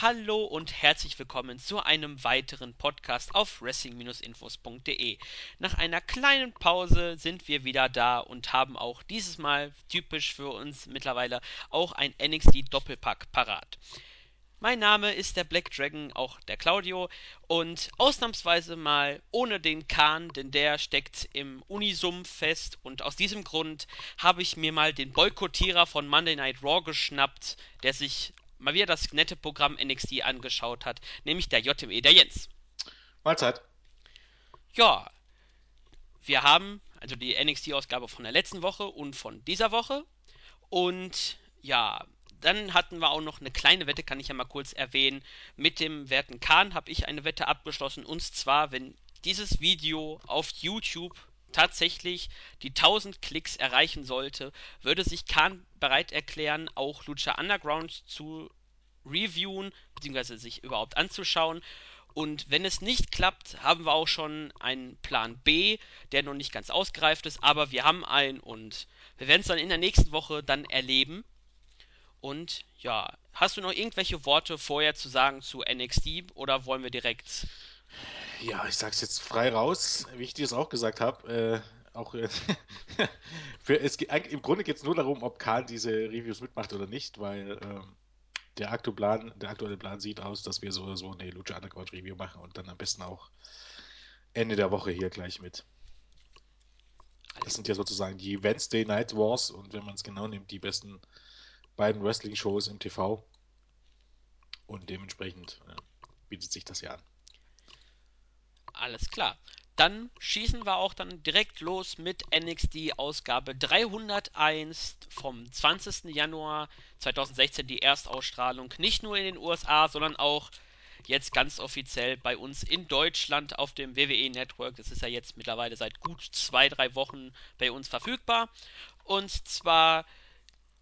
hallo und herzlich willkommen zu einem weiteren Podcast auf wrestling-infos.de. Nach einer kleinen Pause sind wir wieder da und haben auch dieses Mal typisch für uns mittlerweile auch ein NXT Doppelpack parat. Mein Name ist der Black Dragon, auch der Claudio, und ausnahmsweise mal ohne den Kahn, denn der steckt im Unisum fest und aus diesem Grund habe ich mir mal den Boykottierer von Monday Night Raw geschnappt, der sich mal wieder das nette Programm NXT angeschaut hat, nämlich der JME, der Jens. Mahlzeit. Ja, wir haben also die NXT-Ausgabe von der letzten Woche und von dieser Woche und ja, dann hatten wir auch noch eine kleine Wette, kann ich ja mal kurz erwähnen. Mit dem werten Kahn habe ich eine Wette abgeschlossen. Und zwar, wenn dieses Video auf YouTube tatsächlich die 1000 Klicks erreichen sollte, würde sich Kahn bereit erklären, auch Lucha Underground zu reviewen, beziehungsweise sich überhaupt anzuschauen. Und wenn es nicht klappt, haben wir auch schon einen Plan B, der noch nicht ganz ausgereift ist, aber wir haben einen und wir werden es dann in der nächsten Woche dann erleben. Und ja, hast du noch irgendwelche Worte vorher zu sagen zu NXT oder wollen wir direkt. Ja, ich sag's jetzt frei raus, wie ich dir es auch gesagt habe. Äh, auch äh, für, es, im Grunde geht es nur darum, ob Karl diese Reviews mitmacht oder nicht, weil ähm, der, Plan, der aktuelle Plan sieht aus, dass wir so oder so eine Lucha Underground Review machen und dann am besten auch Ende der Woche hier gleich mit. Das sind ja sozusagen die Wednesday Night Wars und wenn man es genau nimmt, die besten beiden Wrestling-Shows im TV. Und dementsprechend äh, bietet sich das ja an. Alles klar. Dann schießen wir auch dann direkt los mit NXT Ausgabe 301 vom 20. Januar 2016, die Erstausstrahlung. Nicht nur in den USA, sondern auch jetzt ganz offiziell bei uns in Deutschland auf dem WWE Network. Das ist ja jetzt mittlerweile seit gut zwei, drei Wochen bei uns verfügbar. Und zwar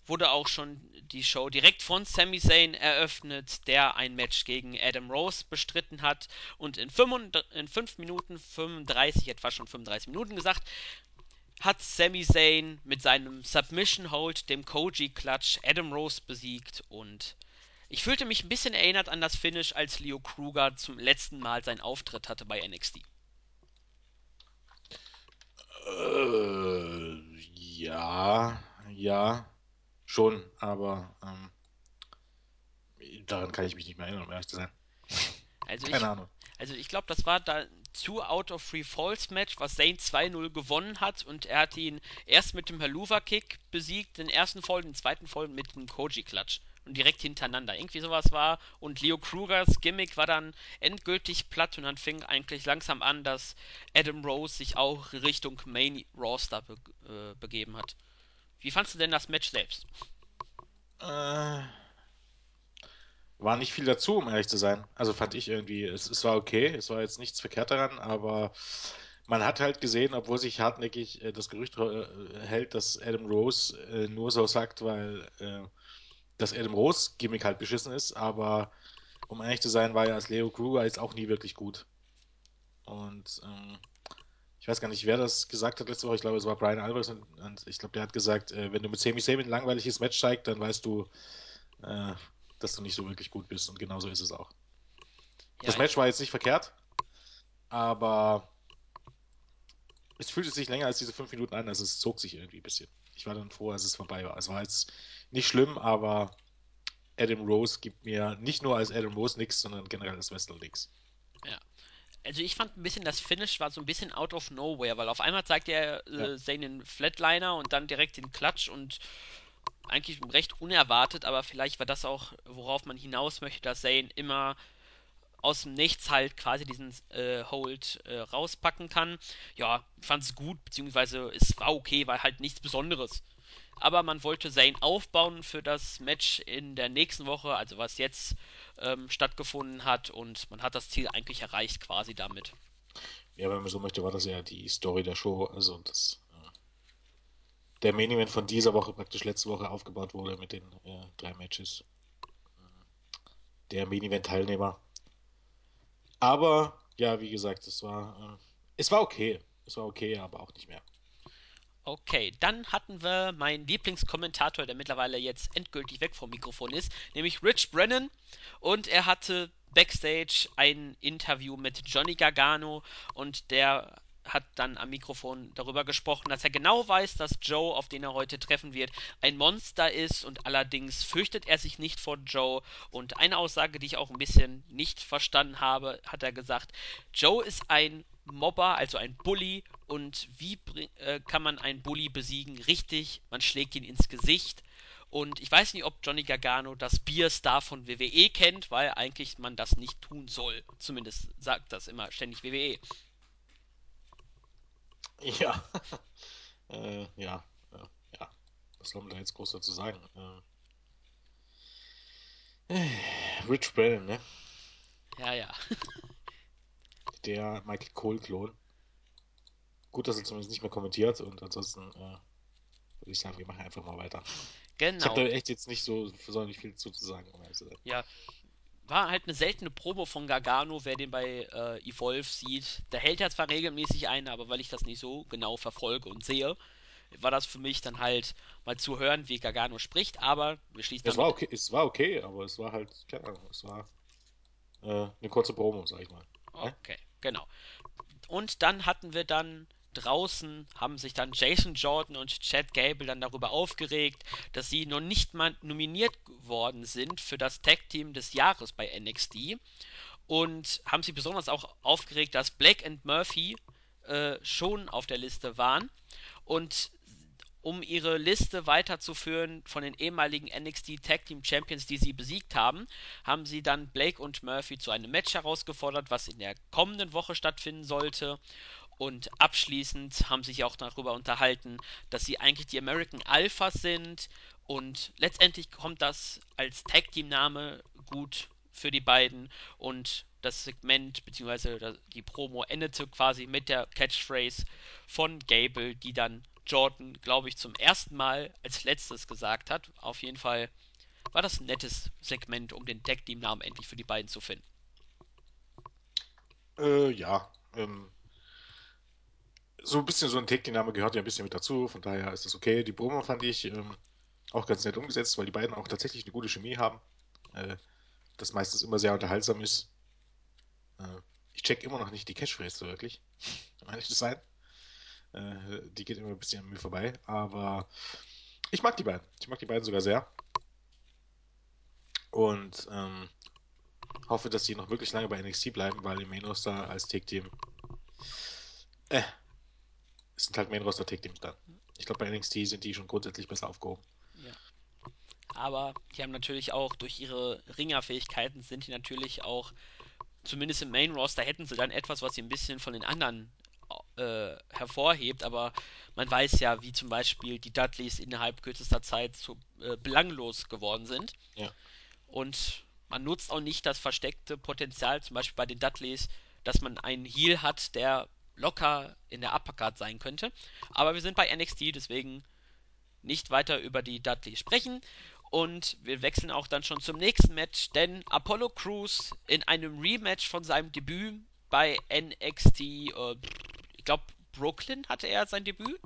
wurde auch schon die Show direkt von Sami Zayn eröffnet, der ein Match gegen Adam Rose bestritten hat und in 5, in 5 Minuten 35, etwa schon 35 Minuten gesagt, hat Sami Zayn mit seinem Submission Hold, dem Koji Clutch, Adam Rose besiegt und ich fühlte mich ein bisschen erinnert an das Finish, als Leo Kruger zum letzten Mal seinen Auftritt hatte bei NXT. Äh, ja, ja. Schon, aber ähm, daran kann ich mich nicht mehr erinnern, um ehrlich zu sein. Also Keine ich, Ahnung. Also ich glaube, das war da zu Out of Free Falls Match, was Zane 2-0 gewonnen hat und er hat ihn erst mit dem Haluva Kick besiegt, den ersten Fall, den zweiten Fall mit dem Koji Klatsch und direkt hintereinander. Irgendwie sowas war und Leo Krugers Gimmick war dann endgültig platt und dann fing eigentlich langsam an, dass Adam Rose sich auch Richtung Main Roster be äh, begeben hat. Wie fandest du denn das Match selbst? Äh, war nicht viel dazu, um ehrlich zu sein. Also fand ich irgendwie, es, es war okay, es war jetzt nichts verkehrt daran, aber man hat halt gesehen, obwohl sich hartnäckig äh, das Gerücht äh, hält, dass Adam Rose äh, nur so sagt, weil äh, das Adam Rose Gimmick halt beschissen ist, aber um ehrlich zu sein, war ja als Leo Kruger jetzt auch nie wirklich gut. Und ähm, ich weiß gar nicht, wer das gesagt hat letzte Woche. Ich glaube, es war Brian Alvarez und, und ich glaube, der hat gesagt, äh, wenn du mit Sami Zayn ein langweiliges Match zeigst, dann weißt du, äh, dass du nicht so wirklich gut bist. Und genauso ist es auch. Ja, das Match war jetzt nicht verkehrt, aber es fühlte sich länger als diese fünf Minuten an, also es zog sich irgendwie ein bisschen. Ich war dann froh, als es vorbei war. Es war jetzt nicht schlimm, aber Adam Rose gibt mir nicht nur als Adam Rose nichts, sondern generell als Wrestler nichts. Ja also ich fand ein bisschen das Finish war so ein bisschen out of nowhere, weil auf einmal zeigt er äh, ja. Zane den Flatliner und dann direkt den Klatsch und eigentlich recht unerwartet, aber vielleicht war das auch, worauf man hinaus möchte, dass Zane immer aus dem Nichts halt quasi diesen äh, Hold äh, rauspacken kann. Ja, fand es gut, beziehungsweise es war okay, war halt nichts Besonderes aber man wollte Zane aufbauen für das Match in der nächsten Woche, also was jetzt ähm, stattgefunden hat und man hat das Ziel eigentlich erreicht quasi damit. Ja, wenn man so möchte, war das ja die Story der Show, also das äh, der Main Event von dieser Woche praktisch letzte Woche aufgebaut wurde mit den äh, drei Matches. Der Main Event Teilnehmer. Aber ja, wie gesagt, es war äh, es war okay, es war okay, aber auch nicht mehr. Okay, dann hatten wir meinen Lieblingskommentator, der mittlerweile jetzt endgültig weg vom Mikrofon ist, nämlich Rich Brennan. Und er hatte backstage ein Interview mit Johnny Gargano und der hat dann am Mikrofon darüber gesprochen, dass er genau weiß, dass Joe, auf den er heute treffen wird, ein Monster ist und allerdings fürchtet er sich nicht vor Joe. Und eine Aussage, die ich auch ein bisschen nicht verstanden habe, hat er gesagt, Joe ist ein Mobber, also ein Bully. Und wie äh, kann man einen Bully besiegen? Richtig, man schlägt ihn ins Gesicht. Und ich weiß nicht, ob Johnny Gargano das Bierstar von WWE kennt, weil eigentlich man das nicht tun soll. Zumindest sagt das immer ständig WWE. Ja, äh, ja, äh, ja. Was soll man da jetzt groß dazu sagen? Äh, Rich Brennan, ne? Ja, ja. Der Michael Cole-Klon. Gut, dass er zumindest nicht mehr kommentiert und ansonsten äh, würde ich sagen, wir machen einfach mal weiter. Ich habe Genau. da echt jetzt nicht so sonderlich viel zu, sagen, um. Ja, war halt eine seltene Promo von Gargano, wer den bei äh, Evolve sieht. Der hält ja zwar regelmäßig ein, aber weil ich das nicht so genau verfolge und sehe, war das für mich dann halt mal zu hören, wie Gargano spricht, aber wir schließen Es war okay, es war okay, aber es war halt, keine Ahnung, es war äh, eine kurze Promo, sag ich mal. Okay, genau. Und dann hatten wir dann draußen, haben sich dann Jason Jordan und Chad Gable dann darüber aufgeregt, dass sie noch nicht mal nominiert worden sind für das Tag Team des Jahres bei NXT. Und haben sich besonders auch aufgeregt, dass Blake and Murphy äh, schon auf der Liste waren. Und um ihre Liste weiterzuführen von den ehemaligen NXT Tag Team Champions, die sie besiegt haben, haben sie dann Blake und Murphy zu einem Match herausgefordert, was in der kommenden Woche stattfinden sollte. Und abschließend haben sich auch darüber unterhalten, dass sie eigentlich die American Alphas sind. Und letztendlich kommt das als Tag Team Name gut für die beiden. Und das Segment bzw. die Promo endete quasi mit der Catchphrase von Gable, die dann Jordan, glaube ich, zum ersten Mal als letztes gesagt hat. Auf jeden Fall war das ein nettes Segment, um den Tag Team Namen endlich für die beiden zu finden. Äh, ja, ähm, so ein bisschen so ein Take-Name gehört ja ein bisschen mit dazu, von daher ist das okay. Die Promo fand ich ähm, auch ganz nett umgesetzt, weil die beiden auch tatsächlich eine gute Chemie haben. Äh, das meistens immer sehr unterhaltsam ist. Äh, ich check immer noch nicht die Catchphrase so wirklich, um ehrlich zu sein. Äh, die geht immer ein bisschen an mir vorbei, aber ich mag die beiden. Ich mag die beiden sogar sehr und ähm, hoffe, dass die noch wirklich lange bei NXT bleiben, weil im Main Roster als Take-Team äh, es sind halt Main Roster Take-Teams dann. Ich glaube, bei NXT sind die schon grundsätzlich besser aufgehoben. Ja. Aber die haben natürlich auch durch ihre Ringerfähigkeiten sind die natürlich auch, zumindest im Main Roster hätten sie dann etwas, was sie ein bisschen von den anderen äh, hervorhebt, aber man weiß ja, wie zum Beispiel die Dudleys innerhalb kürzester Zeit so äh, belanglos geworden sind. Ja. Und man nutzt auch nicht das versteckte Potenzial, zum Beispiel bei den Dudleys, dass man einen Heal hat, der locker in der Uppercard sein könnte. Aber wir sind bei NXT, deswegen nicht weiter über die Dudleys sprechen. Und wir wechseln auch dann schon zum nächsten Match, denn Apollo Crews in einem Rematch von seinem Debüt bei NXT, äh, ich glaube, Brooklyn hatte er sein Debüt.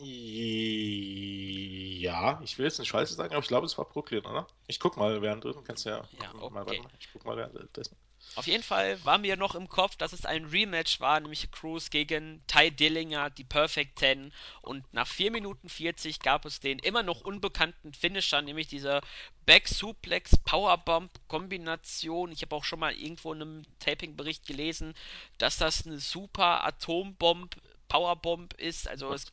Ja, ich will jetzt nicht Scheiße sagen, aber ich glaube, es war Brooklyn, oder? Ich guck mal währenddessen, kannst ja Ja, mal, warte okay. mal, ich guck mal währenddessen. Auf jeden Fall war mir noch im Kopf, dass es ein Rematch war, nämlich Cruz gegen Ty Dillinger, die Perfect 10. Und nach 4 Minuten 40 gab es den immer noch unbekannten Finisher, nämlich diese Back Suplex Powerbomb Kombination. Ich habe auch schon mal irgendwo in einem Taping-Bericht gelesen, dass das eine super Atombomb Powerbomb ist. Also es,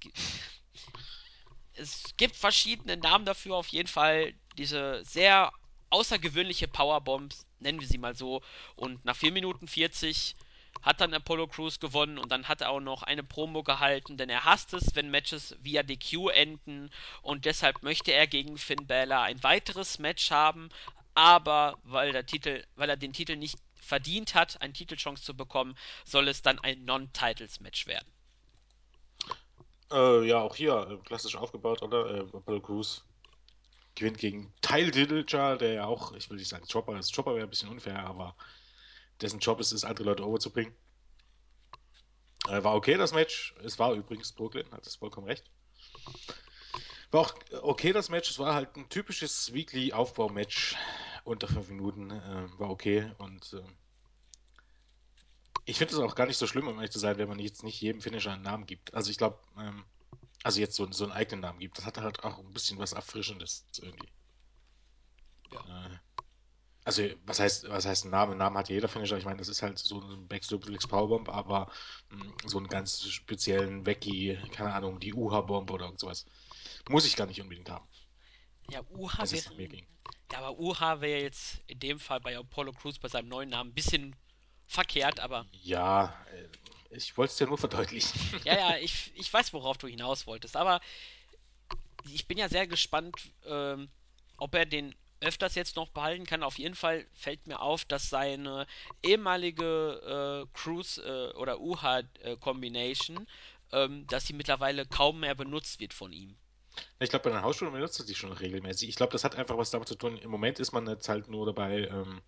es gibt verschiedene Namen dafür, auf jeden Fall diese sehr außergewöhnliche Powerbombs, nennen wir sie mal so. Und nach 4 Minuten 40 hat dann Apollo Crews gewonnen und dann hat er auch noch eine Promo gehalten, denn er hasst es, wenn Matches via DQ enden und deshalb möchte er gegen Finn Balor ein weiteres Match haben, aber weil der Titel, weil er den Titel nicht verdient hat, eine Titelchance zu bekommen, soll es dann ein Non-Titles-Match werden. Äh, ja, auch hier äh, klassisch aufgebaut, oder? Äh, Apollo Crews gewinnt gegen Tyle Dillinger, der ja auch, ich will nicht sagen Chopper ist. Chopper wäre ein bisschen unfair, aber dessen Job ist es, andere Leute overzubringen. Äh, war okay das Match. Es war übrigens Brooklyn, hat es vollkommen recht. War auch okay das Match. Es war halt ein typisches Weekly-Aufbau-Match unter fünf Minuten. Äh, war okay und äh, ich finde es auch gar nicht so schlimm, um ehrlich zu sein, wenn man jetzt nicht jedem Finisher einen Namen gibt. Also ich glaube, ähm, also jetzt so, so einen eigenen Namen gibt. Das hat halt auch ein bisschen was Erfrischendes irgendwie. Ja. Äh, also was heißt, was heißt ein Name? Ein Name hat jeder Finisher. Ich meine, das ist halt so ein Backstuplex Powerbomb, aber mh, so einen ganz speziellen Veggie, keine Ahnung, die UHA-Bomb oder sowas. Muss ich gar nicht unbedingt haben, Ja, UH es wäre. ging. Ja, aber UH wäre jetzt in dem Fall bei Apollo Crews bei seinem neuen Namen ein bisschen verkehrt, aber Ja, äh, ich wollte es dir nur verdeutlichen. ja, ja, ich, ich weiß, worauf du hinaus wolltest. Aber ich bin ja sehr gespannt, ähm, ob er den öfters jetzt noch behalten kann. Auf jeden Fall fällt mir auf, dass seine ehemalige äh, Cruise äh, oder UH-Combination, ähm, dass sie mittlerweile kaum mehr benutzt wird von ihm. Ich glaube, bei den Hausschulen benutzt er die schon regelmäßig. Ich glaube, das hat einfach was damit zu tun. Im Moment ist man jetzt halt nur dabei, ähm,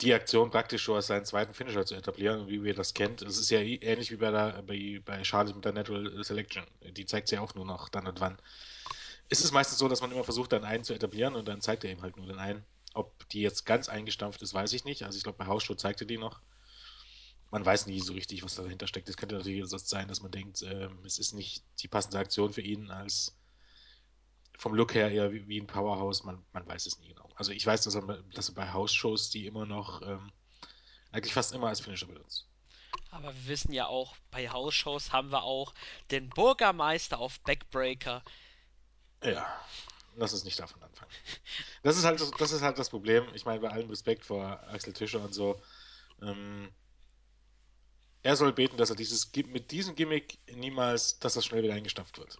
die Aktion praktisch schon als seinen zweiten Finisher zu etablieren, wie wir das kennt. Es ist ja ähnlich wie bei, der, bei, bei Charlotte mit der Natural Selection. Die zeigt sie ja auch nur noch dann und wann. Es ist meistens so, dass man immer versucht, dann einen zu etablieren und dann zeigt er eben halt nur den einen. Ob die jetzt ganz eingestampft ist, weiß ich nicht. Also ich glaube, bei Hausschuh zeigte die noch. Man weiß nie so richtig, was dahinter steckt. Es könnte natürlich so sein, dass man denkt, ähm, es ist nicht die passende Aktion für ihn als vom Look her eher wie, wie ein Powerhouse. Man, man weiß es nie genau. Also ich weiß, dass er, dass er bei House-Shows die immer noch ähm, eigentlich fast immer als Finisher benutzt. Aber wir wissen ja auch, bei Hausshows haben wir auch den Bürgermeister auf Backbreaker. Ja, lass uns nicht davon anfangen. Das ist halt das, das ist halt das Problem. Ich meine, bei allem Respekt vor Axel Tischer und so. Ähm, er soll beten, dass er dieses mit diesem Gimmick niemals, dass das schnell wieder eingestampft wird.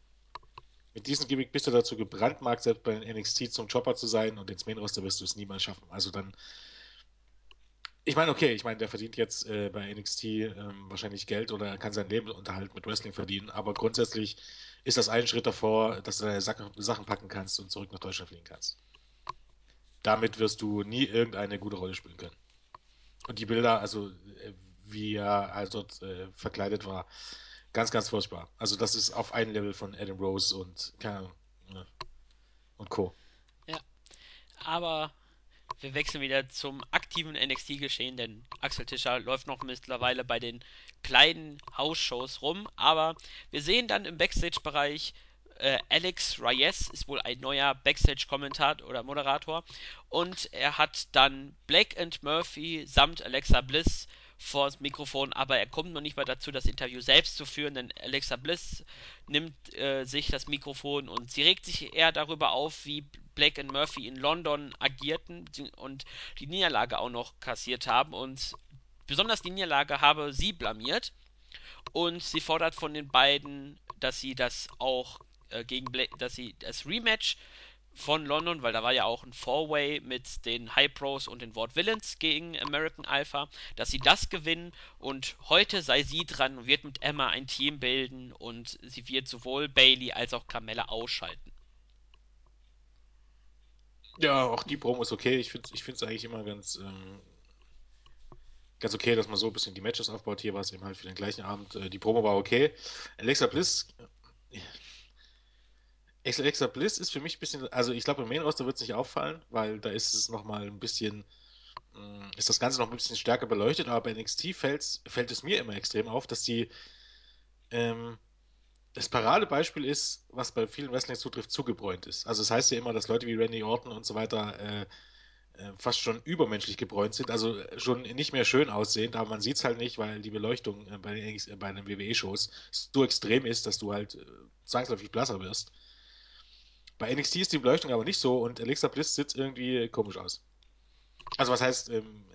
Mit diesem Gimmick bist du dazu gebrandmarkt, selbst bei NXT zum Chopper zu sein und ins Main Roster wirst du es niemals schaffen. Also dann Ich meine, okay, ich meine, der verdient jetzt äh, bei NXT ähm, wahrscheinlich Geld oder kann seinen Lebensunterhalt mit Wrestling verdienen, aber grundsätzlich ist das ein Schritt davor, dass du deine Sachen, Sachen packen kannst und zurück nach Deutschland fliegen kannst. Damit wirst du nie irgendeine gute Rolle spielen können. Und die Bilder, also äh, wie er also dort äh, verkleidet war, ganz, ganz furchtbar. Also das ist auf ein Level von Adam Rose und keine Ahnung, ne, und Co. Ja, aber wir wechseln wieder zum aktiven NXT-Geschehen, denn Axel Tischer läuft noch mittlerweile bei den kleinen Hausshows rum. Aber wir sehen dann im Backstage-Bereich, äh, Alex Reyes ist wohl ein neuer Backstage-Kommentator oder Moderator. Und er hat dann Blake and Murphy samt Alexa Bliss vor das Mikrofon, aber er kommt noch nicht mal dazu, das Interview selbst zu führen, denn Alexa Bliss nimmt äh, sich das Mikrofon und sie regt sich eher darüber auf, wie Blake und Murphy in London agierten und die Niederlage auch noch kassiert haben. Und besonders die Niederlage habe sie blamiert. Und sie fordert von den beiden, dass sie das auch äh, gegen Blake, dass sie das Rematch von London, weil da war ja auch ein Four-Way mit den High Pros und den Ward Villains gegen American Alpha, dass sie das gewinnen und heute sei sie dran und wird mit Emma ein Team bilden und sie wird sowohl Bailey als auch Carmella ausschalten. Ja, auch die Promo ist okay. Ich finde es ich eigentlich immer ganz, ähm, ganz okay, dass man so ein bisschen die Matches aufbaut. Hier war es eben halt für den gleichen Abend. Äh, die Promo war okay. Alexa Bliss, äh, Alexa Bliss ist für mich ein bisschen, also ich glaube, im Main Roster wird es nicht auffallen, weil da ist es nochmal ein bisschen, mh, ist das Ganze noch ein bisschen stärker beleuchtet, aber bei NXT fällt es mir immer extrem auf, dass die, ähm, das Paradebeispiel ist, was bei vielen Wrestlings zutrifft, zugebräunt ist. Also es das heißt ja immer, dass Leute wie Randy Orton und so weiter äh, äh, fast schon übermenschlich gebräunt sind, also schon nicht mehr schön aussehend, aber man sieht es halt nicht, weil die Beleuchtung äh, bei den, äh, bei den WWE-Shows so extrem ist, dass du halt äh, zwangsläufig blasser wirst. Bei NXT ist die Beleuchtung aber nicht so und Alexa Bliss sieht irgendwie komisch aus. Also was heißt, ähm,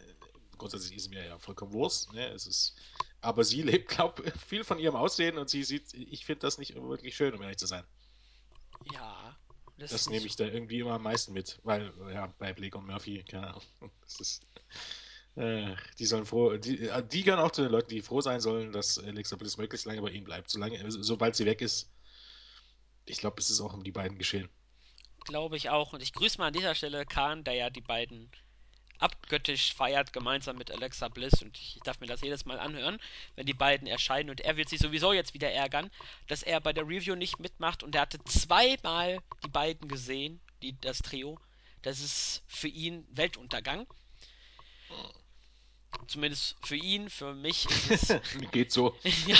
grundsätzlich ist mir ja vollkommen Wurst, ne? Es ist, aber sie lebt, glaube ich, viel von ihrem Aussehen und sie sieht, ich finde das nicht wirklich schön, um ehrlich zu sein. Ja, das ist Das nehme so. ich da irgendwie immer am meisten mit, weil, ja, bei Blake und Murphy, keine Ahnung, das ist Äh, die sollen froh, die, äh, die gehören auch zu den Leuten, die froh sein sollen, dass Alexa Bliss möglichst lange bei ihnen bleibt. Solange, so- sobald sie weg ist, ich glaube, es ist auch um die beiden geschehen. Glaube ich auch. Und ich grüße mal an dieser Stelle Kahn, der ja die beiden abgöttisch feiert, gemeinsam mit Alexa Bliss. Und ich darf mir das jedes Mal anhören, wenn die beiden erscheinen. Und er wird sich sowieso jetzt wieder ärgern, dass er bei der Review nicht mitmacht. Und er hatte zweimal die beiden gesehen, die, das Trio. Das ist für ihn Weltuntergang. Zumindest für ihn, für mich ist es. Geht so. ja,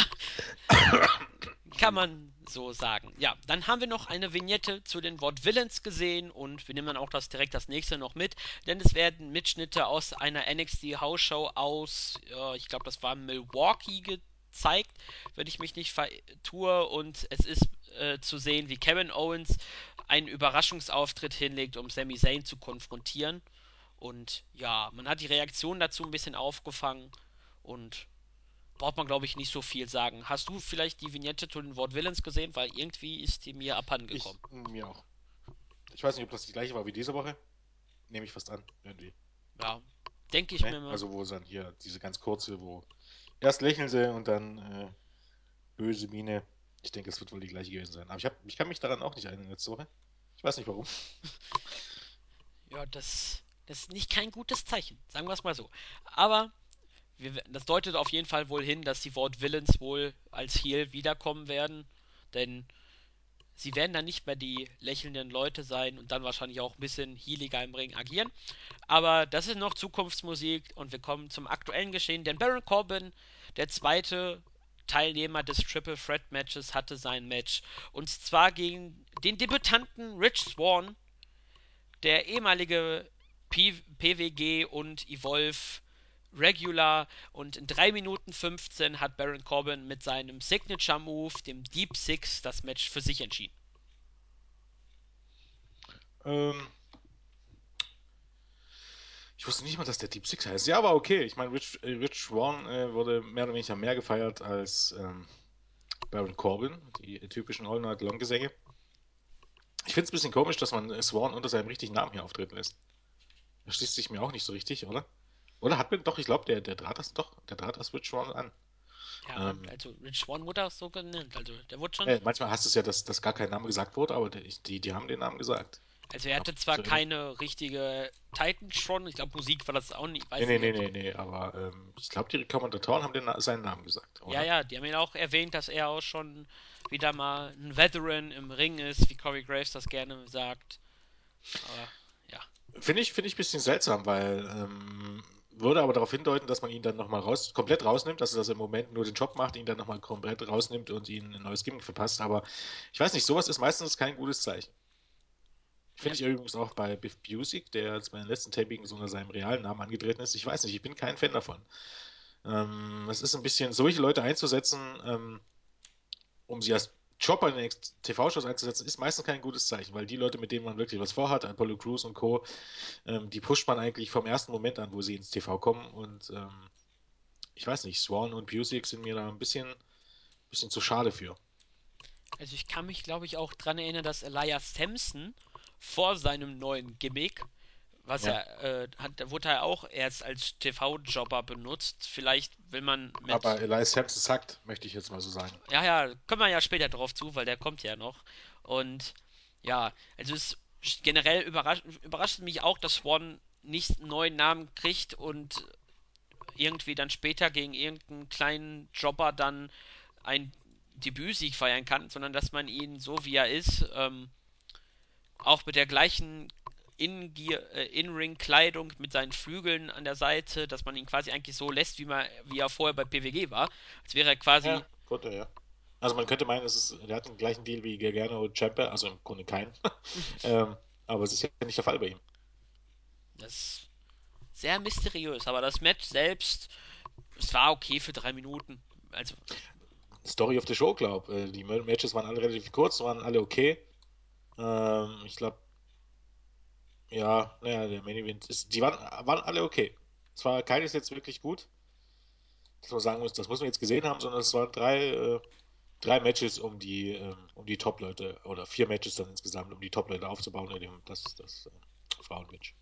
kann man so sagen. Ja, dann haben wir noch eine Vignette zu den Wort Villains gesehen und wir nehmen dann auch das direkt das nächste noch mit, denn es werden Mitschnitte aus einer NXT House Show aus, äh, ich glaube, das war Milwaukee gezeigt, wenn ich mich nicht vertue und es ist äh, zu sehen, wie Kevin Owens einen Überraschungsauftritt hinlegt, um Sami Zayn zu konfrontieren. Und ja, man hat die Reaktion dazu ein bisschen aufgefangen und braucht man, glaube ich, nicht so viel sagen. Hast du vielleicht die Vignette zu den Wort Villains gesehen? Weil irgendwie ist die mir abhanden gekommen. Ich, mir auch. Ich weiß nicht, ob das die gleiche war wie diese Woche. Nehme ich fast an, irgendwie. Ja, denke ich ne? mir mal. Also, wo dann hier diese ganz kurze, wo erst lächeln sie und dann äh, böse Miene. Ich denke, es wird wohl die gleiche gewesen sein. Aber ich, hab, ich kann mich daran auch nicht erinnern letzte Woche. Ich weiß nicht warum. ja, das, das ist nicht kein gutes Zeichen. Sagen wir es mal so. Aber wir, das deutet auf jeden Fall wohl hin, dass die Wort Villains wohl als Heal wiederkommen werden. Denn sie werden dann nicht mehr die lächelnden Leute sein und dann wahrscheinlich auch ein bisschen healiger im Ring agieren. Aber das ist noch Zukunftsmusik und wir kommen zum aktuellen Geschehen. Denn Baron Corbin, der zweite Teilnehmer des Triple Threat Matches, hatte sein Match. Und zwar gegen den Debütanten Rich Swan, der ehemalige P PWG und Evolve Regular und in 3 Minuten 15 hat Baron Corbin mit seinem Signature Move, dem Deep Six, das Match für sich entschieden. Ähm, ich wusste nicht mal, dass der Deep Six heißt. Ja, aber okay. Ich meine, Rich, äh, Rich Swan äh, wurde mehr oder weniger mehr gefeiert als ähm, Baron Corbin, die typischen All Night Long Gesänge. Ich finde es ein bisschen komisch, dass man Swan unter seinem richtigen Namen hier auftreten lässt. Das schließt sich mir auch nicht so richtig, oder? Oder hat man doch, ich glaube, der, der Draht das doch, der Draht das Rich Swan an. Ja, ähm, also Rich Swan wurde auch so genannt. Also der wurde schon. Äh, manchmal hast du es ja, dass, dass gar kein Name gesagt wurde, aber die, die, die haben den Namen gesagt. Also er hatte zwar keine richtige Titan schon, ich glaube Musik war das auch nicht. Weiß nee, nee, nee, nee, nee, aber ähm, ich glaube die Kommentatoren haben den, seinen Namen gesagt. Oder? Ja, ja, die haben ihn auch erwähnt, dass er auch schon wieder mal ein Veteran im Ring ist, wie Corey Graves das gerne sagt. Aber ja. Finde ich, finde ich ein bisschen seltsam, weil ähm, würde aber darauf hindeuten, dass man ihn dann nochmal raus, komplett rausnimmt, dass er im Moment nur den Job macht, ihn dann nochmal komplett rausnimmt und ihn ein neues Gimmick verpasst. Aber ich weiß nicht, sowas ist meistens kein gutes Zeichen. Finde ich übrigens auch bei Biff Busick, der jetzt bei den letzten Tapings unter seinem realen Namen angetreten ist. Ich weiß nicht, ich bin kein Fan davon. Ähm, es ist ein bisschen, solche Leute einzusetzen, ähm, um sie als Job bei den TV-Shows einzusetzen, ist meistens kein gutes Zeichen, weil die Leute, mit denen man wirklich was vorhat, Apollo Crews und Co., ähm, die pusht man eigentlich vom ersten Moment an, wo sie ins TV kommen. Und ähm, ich weiß nicht, Swan und Busick sind mir da ein bisschen, bisschen zu schade für. Also ich kann mich, glaube ich, auch daran erinnern, dass Elias Sampson vor seinem neuen Gimmick was ja. er, äh, hat, wurde er auch erst als TV-Jobber benutzt. Vielleicht will man mit. Aber Elias Sampson sagt, möchte ich jetzt mal so sagen. Ja, ja, kommen wir ja später drauf zu, weil der kommt ja noch. Und ja, also es generell überrascht, überrascht mich auch, dass Swan nicht einen neuen Namen kriegt und irgendwie dann später gegen irgendeinen kleinen Jobber dann ein Debütsieg feiern kann, sondern dass man ihn so wie er ist, ähm, auch mit der gleichen äh, In-Ring-Kleidung mit seinen Flügeln an der Seite, dass man ihn quasi eigentlich so lässt, wie, man, wie er vorher bei PWG war. Als wäre er quasi. Ja, gut, ja. Also man könnte meinen, es ist, er hat den gleichen Deal wie Gargano und Ciampa, also im Grunde keinen. ähm, aber es ist ja nicht der Fall bei ihm. Das ist sehr mysteriös, aber das Match selbst, es war okay für drei Minuten. Also. Story of the Show, glaube äh, Die Matches waren alle relativ kurz, waren alle okay. Ähm, ich glaube, ja, naja, der Main Event ist, die waren, waren alle okay. Zwar keines jetzt wirklich gut, dass man sagen muss, das muss man jetzt gesehen haben, sondern es waren drei, äh, drei Matches, um die, äh, um die Top-Leute, oder vier Matches dann insgesamt, um die Top-Leute aufzubauen, in dem, das, das äh, Frauenmatch.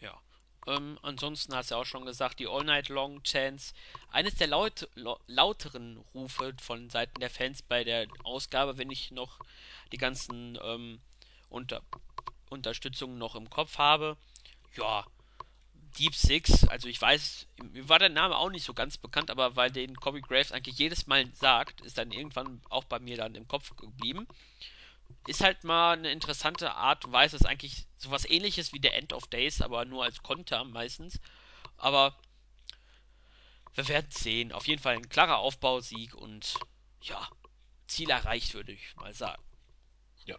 Ja. Ähm, ansonsten hast du ja auch schon gesagt, die All Night Long Chance. Eines der laut, lauteren Rufe von Seiten der Fans bei der Ausgabe, wenn ich noch die ganzen ähm, unter Unterstützung noch im Kopf habe. Ja, Deep Six, also ich weiß, mir war der Name auch nicht so ganz bekannt, aber weil den Corey Graves eigentlich jedes Mal sagt, ist dann irgendwann auch bei mir dann im Kopf geblieben. Ist halt mal eine interessante Art und Weise, ist eigentlich sowas ähnliches wie der End of Days, aber nur als Konter meistens. Aber wir werden sehen. Auf jeden Fall ein klarer Aufbausieg und ja, Ziel erreicht, würde ich mal sagen. Ja.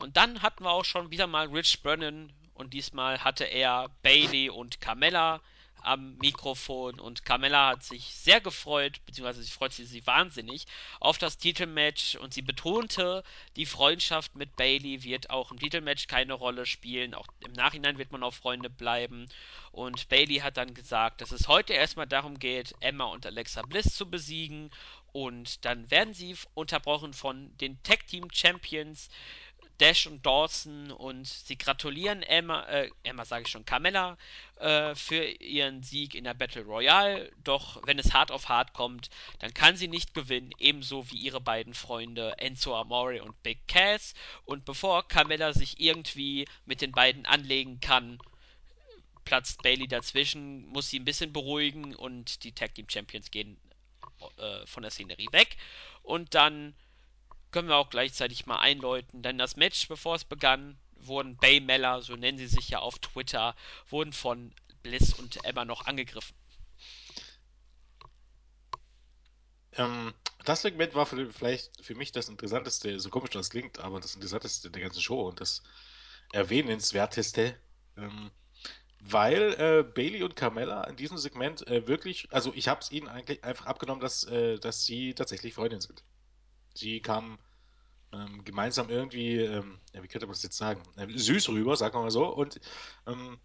Und dann hatten wir auch schon wieder mal Rich Brennan und diesmal hatte er Bailey und Carmella am Mikrofon. Und Carmella hat sich sehr gefreut, beziehungsweise sie freut sich wahnsinnig auf das Titelmatch. Und sie betonte, die Freundschaft mit Bailey wird auch im Titelmatch keine Rolle spielen, auch im Nachhinein wird man auch Freunde bleiben. Und Bailey hat dann gesagt, dass es heute erstmal darum geht, Emma und Alexa Bliss zu besiegen. Und dann werden sie unterbrochen von den Tag Team Champions Dash und Dawson und sie gratulieren Emma, äh, Emma sage ich schon, Carmella äh, für ihren Sieg in der Battle Royale. Doch wenn es hart auf hart kommt, dann kann sie nicht gewinnen, ebenso wie ihre beiden Freunde Enzo Amore und Big Cass. Und bevor Carmella sich irgendwie mit den beiden anlegen kann, platzt Bailey dazwischen, muss sie ein bisschen beruhigen und die Tag Team Champions gehen äh, von der Szenerie weg. Und dann können wir auch gleichzeitig mal einläuten, denn das Match, bevor es begann, wurden Bay Meller, so nennen sie sich ja auf Twitter, wurden von Bliss und Emma noch angegriffen. Ähm, das Segment war für, vielleicht für mich das interessanteste, so komisch das klingt, aber das interessanteste der ganzen Show und das erwähnenswerteste. Ähm, weil äh, Bailey und Carmella in diesem Segment äh, wirklich, also ich habe es ihnen eigentlich einfach abgenommen, dass, äh, dass sie tatsächlich Freundinnen sind. Sie kamen ähm, gemeinsam irgendwie, ähm, ja, wie könnte man das jetzt sagen, äh, süß rüber, sagen wir mal so. Und ähm,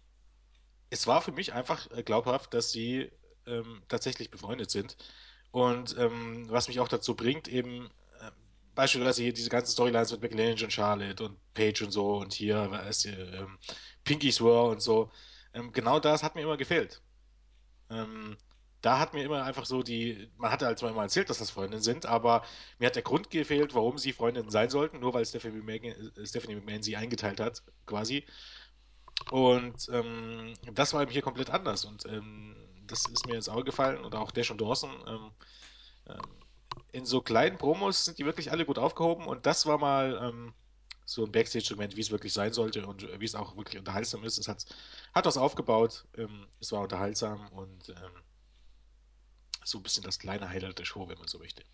es war für mich einfach äh, glaubhaft, dass sie ähm, tatsächlich befreundet sind. Und ähm, was mich auch dazu bringt, eben äh, beispielsweise hier diese ganzen Storylines mit Lynch und Charlotte und Paige und so und hier, was hier, ähm, Pinky Swear und so. Ähm, genau das hat mir immer gefehlt. Ähm, da hat mir immer einfach so die, man hatte halt immer erzählt, dass das Freundinnen sind, aber mir hat der Grund gefehlt, warum sie Freundinnen sein sollten, nur weil Stephanie McMahon, äh, Stephanie McMahon sie eingeteilt hat, quasi. Und ähm, das war eben hier komplett anders. Und ähm, das ist mir ins Auge gefallen. Und auch Dash und Dawson. Ähm, ähm, in so kleinen Promos sind die wirklich alle gut aufgehoben. Und das war mal ähm, so ein Backstage-Segment, wie es wirklich sein sollte und wie es auch wirklich unterhaltsam ist. Es hat, hat was aufgebaut. Ähm, es war unterhaltsam und so ein bisschen das kleine Highlight der Show, wenn man so möchte.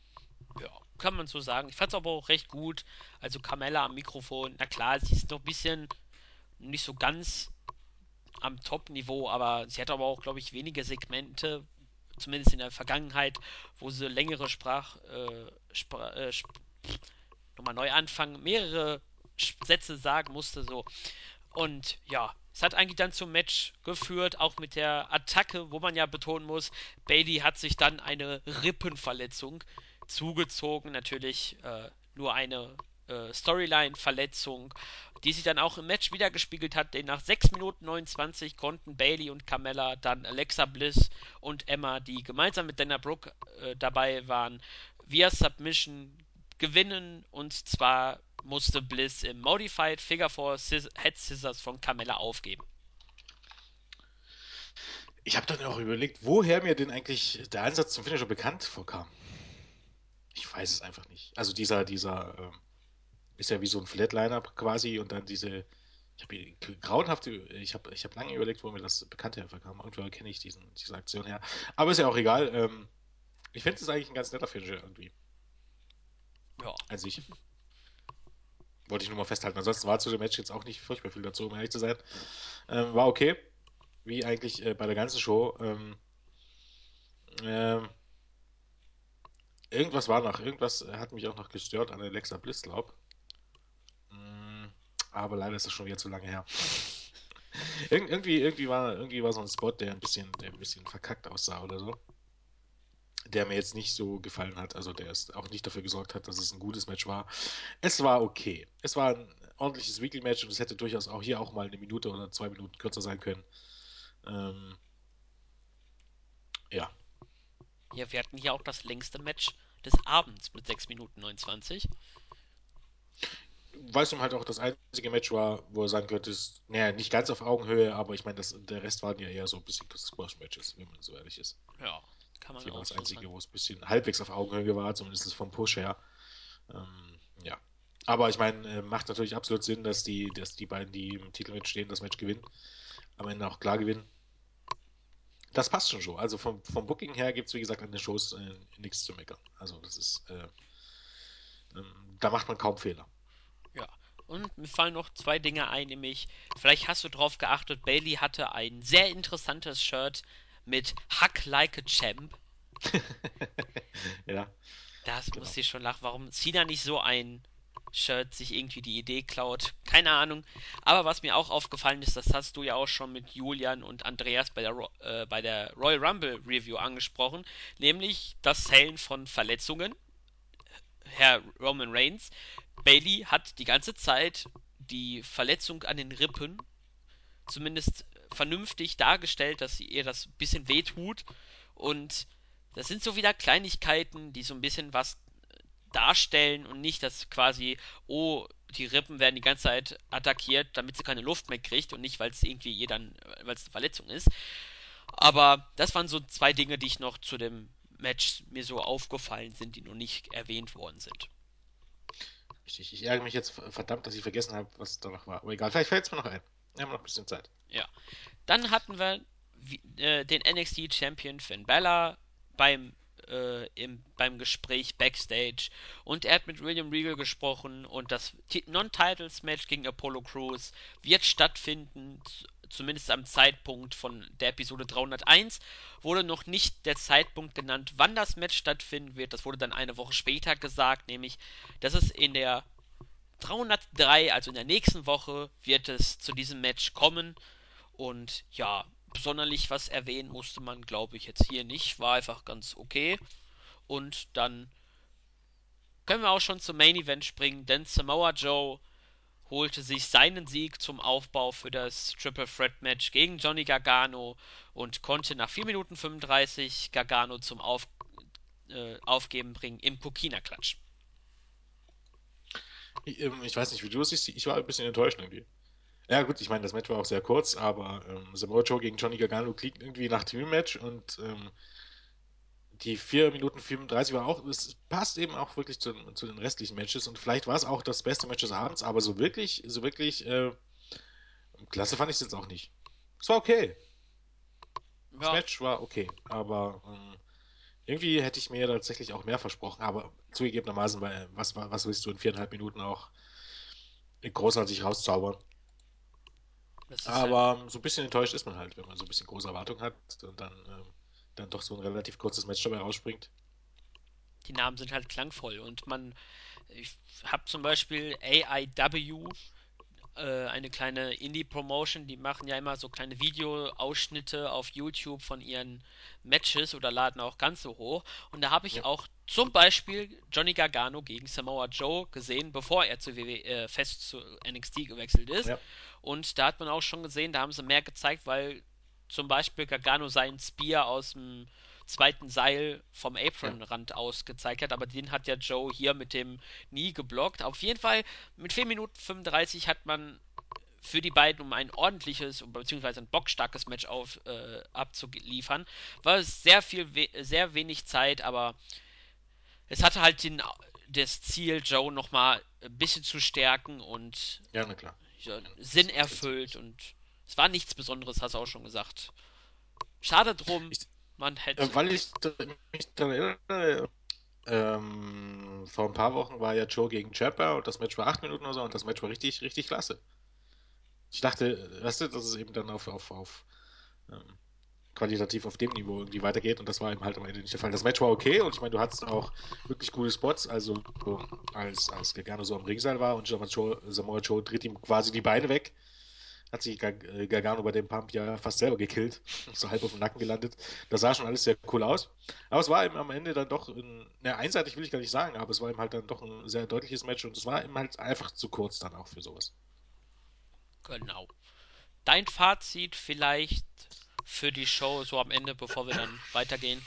Ja, kann man so sagen. Ich fand es aber auch recht gut. Also Carmella am Mikrofon, na klar, sie ist noch ein bisschen nicht so ganz am Top-Niveau, aber sie hat aber auch, glaube ich, wenige Segmente, zumindest in der Vergangenheit, wo sie längere Sprach, äh, Spra äh, sp nochmal neu anfangen, mehrere Sätze sagen musste, so. Und ja, es hat eigentlich dann zum Match geführt, auch mit der Attacke, wo man ja betonen muss, Bailey hat sich dann eine Rippenverletzung zugezogen. Natürlich äh, nur eine äh, Storyline-Verletzung, die sich dann auch im Match wiedergespiegelt hat, denn nach 6 Minuten 29 konnten Bailey und Carmella dann Alexa Bliss und Emma, die gemeinsam mit Dana Brooke äh, dabei waren, via Submission gewinnen und zwar musste Bliss im Modified Figure 4 Scis Head Scissors von Carmella aufgeben. Ich habe dann auch überlegt, woher mir denn eigentlich der Einsatz zum Finisher bekannt vorkam. Ich weiß es einfach nicht. Also dieser, dieser, ähm, ist ja wie so ein Flatliner quasi und dann diese, ich habe grauenhaft, ich habe ich hab lange überlegt, wo mir das bekannt herkam. Irgendwo kenne ich diesen, diese Aktion her. Aber ist ja auch egal. Ähm, ich finde es eigentlich ein ganz netter Finisher irgendwie. Ja. An sich. Wollte ich nur mal festhalten. Ansonsten war zu dem Match jetzt auch nicht furchtbar viel dazu, um ehrlich zu sein. Ähm, war okay. Wie eigentlich äh, bei der ganzen Show. Ähm, ähm, irgendwas war noch. Irgendwas hat mich auch noch gestört an Alexa Bliss, glaub. Mm, aber leider ist das schon wieder zu lange her. Ir irgendwie, irgendwie, war, irgendwie war so ein Spot, der ein bisschen, der ein bisschen verkackt aussah oder so. Der mir jetzt nicht so gefallen hat. Also der ist auch nicht dafür gesorgt hat, dass es ein gutes Match war. Es war okay. Es war ein ordentliches Weekly-Match und es hätte durchaus auch hier auch mal eine Minute oder zwei Minuten kürzer sein können. Ähm, ja. Ja, wir hatten hier auch das längste Match des Abends mit 6 Minuten 29. weil es ihm halt auch das einzige Match war, wo er sagen könnte, ist, naja, nicht ganz auf Augenhöhe, aber ich meine, das, der Rest waren ja eher so ein bisschen Squash-Matches, wenn man so ehrlich ist. Ja, kann man war auch das einzige, wo es ein bisschen halbwegs auf Augenhöhe war, zumindest vom Push her. Ähm, ja. Aber ich meine, äh, macht natürlich absolut Sinn, dass die, dass die beiden, die im Titelmatch stehen, das Match gewinnen. Am Ende auch klar gewinnen. Das passt schon so. Also vom, vom Booking her gibt es, wie gesagt, an den Shows äh, nichts zu meckern. Also das ist, äh, ähm, da macht man kaum Fehler. Ja. Und mir fallen noch zwei Dinge ein, nämlich, vielleicht hast du drauf geachtet, Bailey hatte ein sehr interessantes Shirt mit Hack Like a Champ. ja, Das genau. musste ich schon lachen, warum Cena nicht so ein Shirt sich irgendwie die Idee klaut. Keine Ahnung. Aber was mir auch aufgefallen ist, das hast du ja auch schon mit Julian und Andreas bei der, Ro äh, bei der Royal Rumble Review angesprochen, nämlich das Zählen von Verletzungen. Herr Roman Reigns. Bailey hat die ganze Zeit die Verletzung an den Rippen zumindest vernünftig dargestellt, dass ihr das ein bisschen wehtut. Und das sind so wieder Kleinigkeiten, die so ein bisschen was darstellen und nicht, dass quasi, oh, die Rippen werden die ganze Zeit attackiert, damit sie keine Luft mehr kriegt und nicht, weil es irgendwie ihr dann, weil es eine Verletzung ist. Aber das waren so zwei Dinge, die ich noch zu dem Match mir so aufgefallen sind, die noch nicht erwähnt worden sind. Ich, ich ärgere mich jetzt verdammt, dass ich vergessen habe, was da noch war. Aber egal, vielleicht fällt es mir noch ein. Wir haben noch ein bisschen Zeit. Ja. Dann hatten wir äh, den NXT Champion Finn Balor beim, äh, im, beim Gespräch backstage und er hat mit William Regal gesprochen und das Non-Titles-Match gegen Apollo Crews wird stattfinden, zumindest am Zeitpunkt von der Episode 301 wurde noch nicht der Zeitpunkt genannt, wann das Match stattfinden wird. Das wurde dann eine Woche später gesagt, nämlich, dass es in der 303, also in der nächsten Woche, wird es zu diesem Match kommen. Und ja, sonderlich was erwähnen musste man, glaube ich, jetzt hier nicht. War einfach ganz okay. Und dann können wir auch schon zum Main Event springen, denn Samoa Joe holte sich seinen Sieg zum Aufbau für das Triple Threat Match gegen Johnny Gargano und konnte nach 4 Minuten 35 Gargano zum Auf, äh, Aufgeben bringen im Kokina Klatsch. Ich, ähm, ich weiß nicht, wie du es siehst. Ich war ein bisschen enttäuscht irgendwie. Ja, gut, ich meine, das Match war auch sehr kurz, aber ähm, Samoa Joe gegen Johnny Gargano klingt irgendwie nach Team-Match und ähm, die 4 Minuten 35 war auch, es passt eben auch wirklich zu, zu den restlichen Matches und vielleicht war es auch das beste Match des Abends, aber so wirklich, so wirklich, äh, klasse fand ich es jetzt auch nicht. Es war okay. Das Ja, Match war okay, aber ähm, irgendwie hätte ich mir tatsächlich auch mehr versprochen, aber zugegebenermaßen, weil, was, was willst du in viereinhalb Minuten auch großartig rauszaubern? ist halt Aber so ein bisschen enttäuscht ist man halt, wenn man so ein bisschen große Erwartungen hat und dann, ähm, dann doch so ein relativ kurzes Match dabei rausspringt. die Namen sind halt klangvoll und man ich habe zum Beispiel AIW äh, eine kleine Indie-Promotion, die machen ja immer so kleine Videoausschnitte auf YouTube von ihren Matches oder laden auch ganz so hoch. Und da habe ich Ja, auch zum Beispiel Johnny Gargano gegen Samoa Joe gesehen, bevor er zu WWE, äh, fest zu NXT gewechselt ist. ja, Und da hat man auch schon gesehen, da haben sie mehr gezeigt, weil zum Beispiel Gargano seinen Spear aus dem zweiten Seil vom ja. Apronrand aus gezeigt hat, aber den hat ja Joe hier mit dem nie geblockt. Auf jeden Fall mit 4 Minuten 35 hat man für die beiden, um ein ordentliches bzw. ein bockstarkes Match auf, äh, abzuliefern, war es sehr viel, we sehr wenig Zeit, aber es hatte halt den, das Ziel, Joe nochmal ein bisschen zu stärken und Ja, na klar. ja, Sinn erfüllt und es war nichts Besonderes, hast du auch schon gesagt. Schade drum, Ich, man äh, hätte. weil ich mich daran erinnere, ähm, vor ein paar Wochen war ja Joe gegen Ciampa und das Match war acht Minuten oder so und das Match war richtig, richtig klasse. Ich dachte, weißt du, dass es eben dann auf, auf, auf ähm, qualitativ auf dem Niveau irgendwie weitergeht und das war eben halt am Ende nicht der Fall. Das Match war okay und ich meine, du hattest auch wirklich gute Spots, also als, als Gargano so am Ringseil war und Samoa Joe, Samoa Joe dreht ihm quasi die Beine weg, hat sich Gargano bei dem Pump ja fast selber gekillt, so halb auf dem Nacken gelandet. Das sah schon alles sehr cool aus. Aber es war eben am Ende dann doch, ein, na, einseitig will ich gar nicht sagen, aber es war eben halt dann doch ein sehr deutliches Match und es war eben halt einfach zu kurz dann auch für sowas. Genau. Dein Fazit vielleicht für die Show so am Ende, bevor wir dann weitergehen?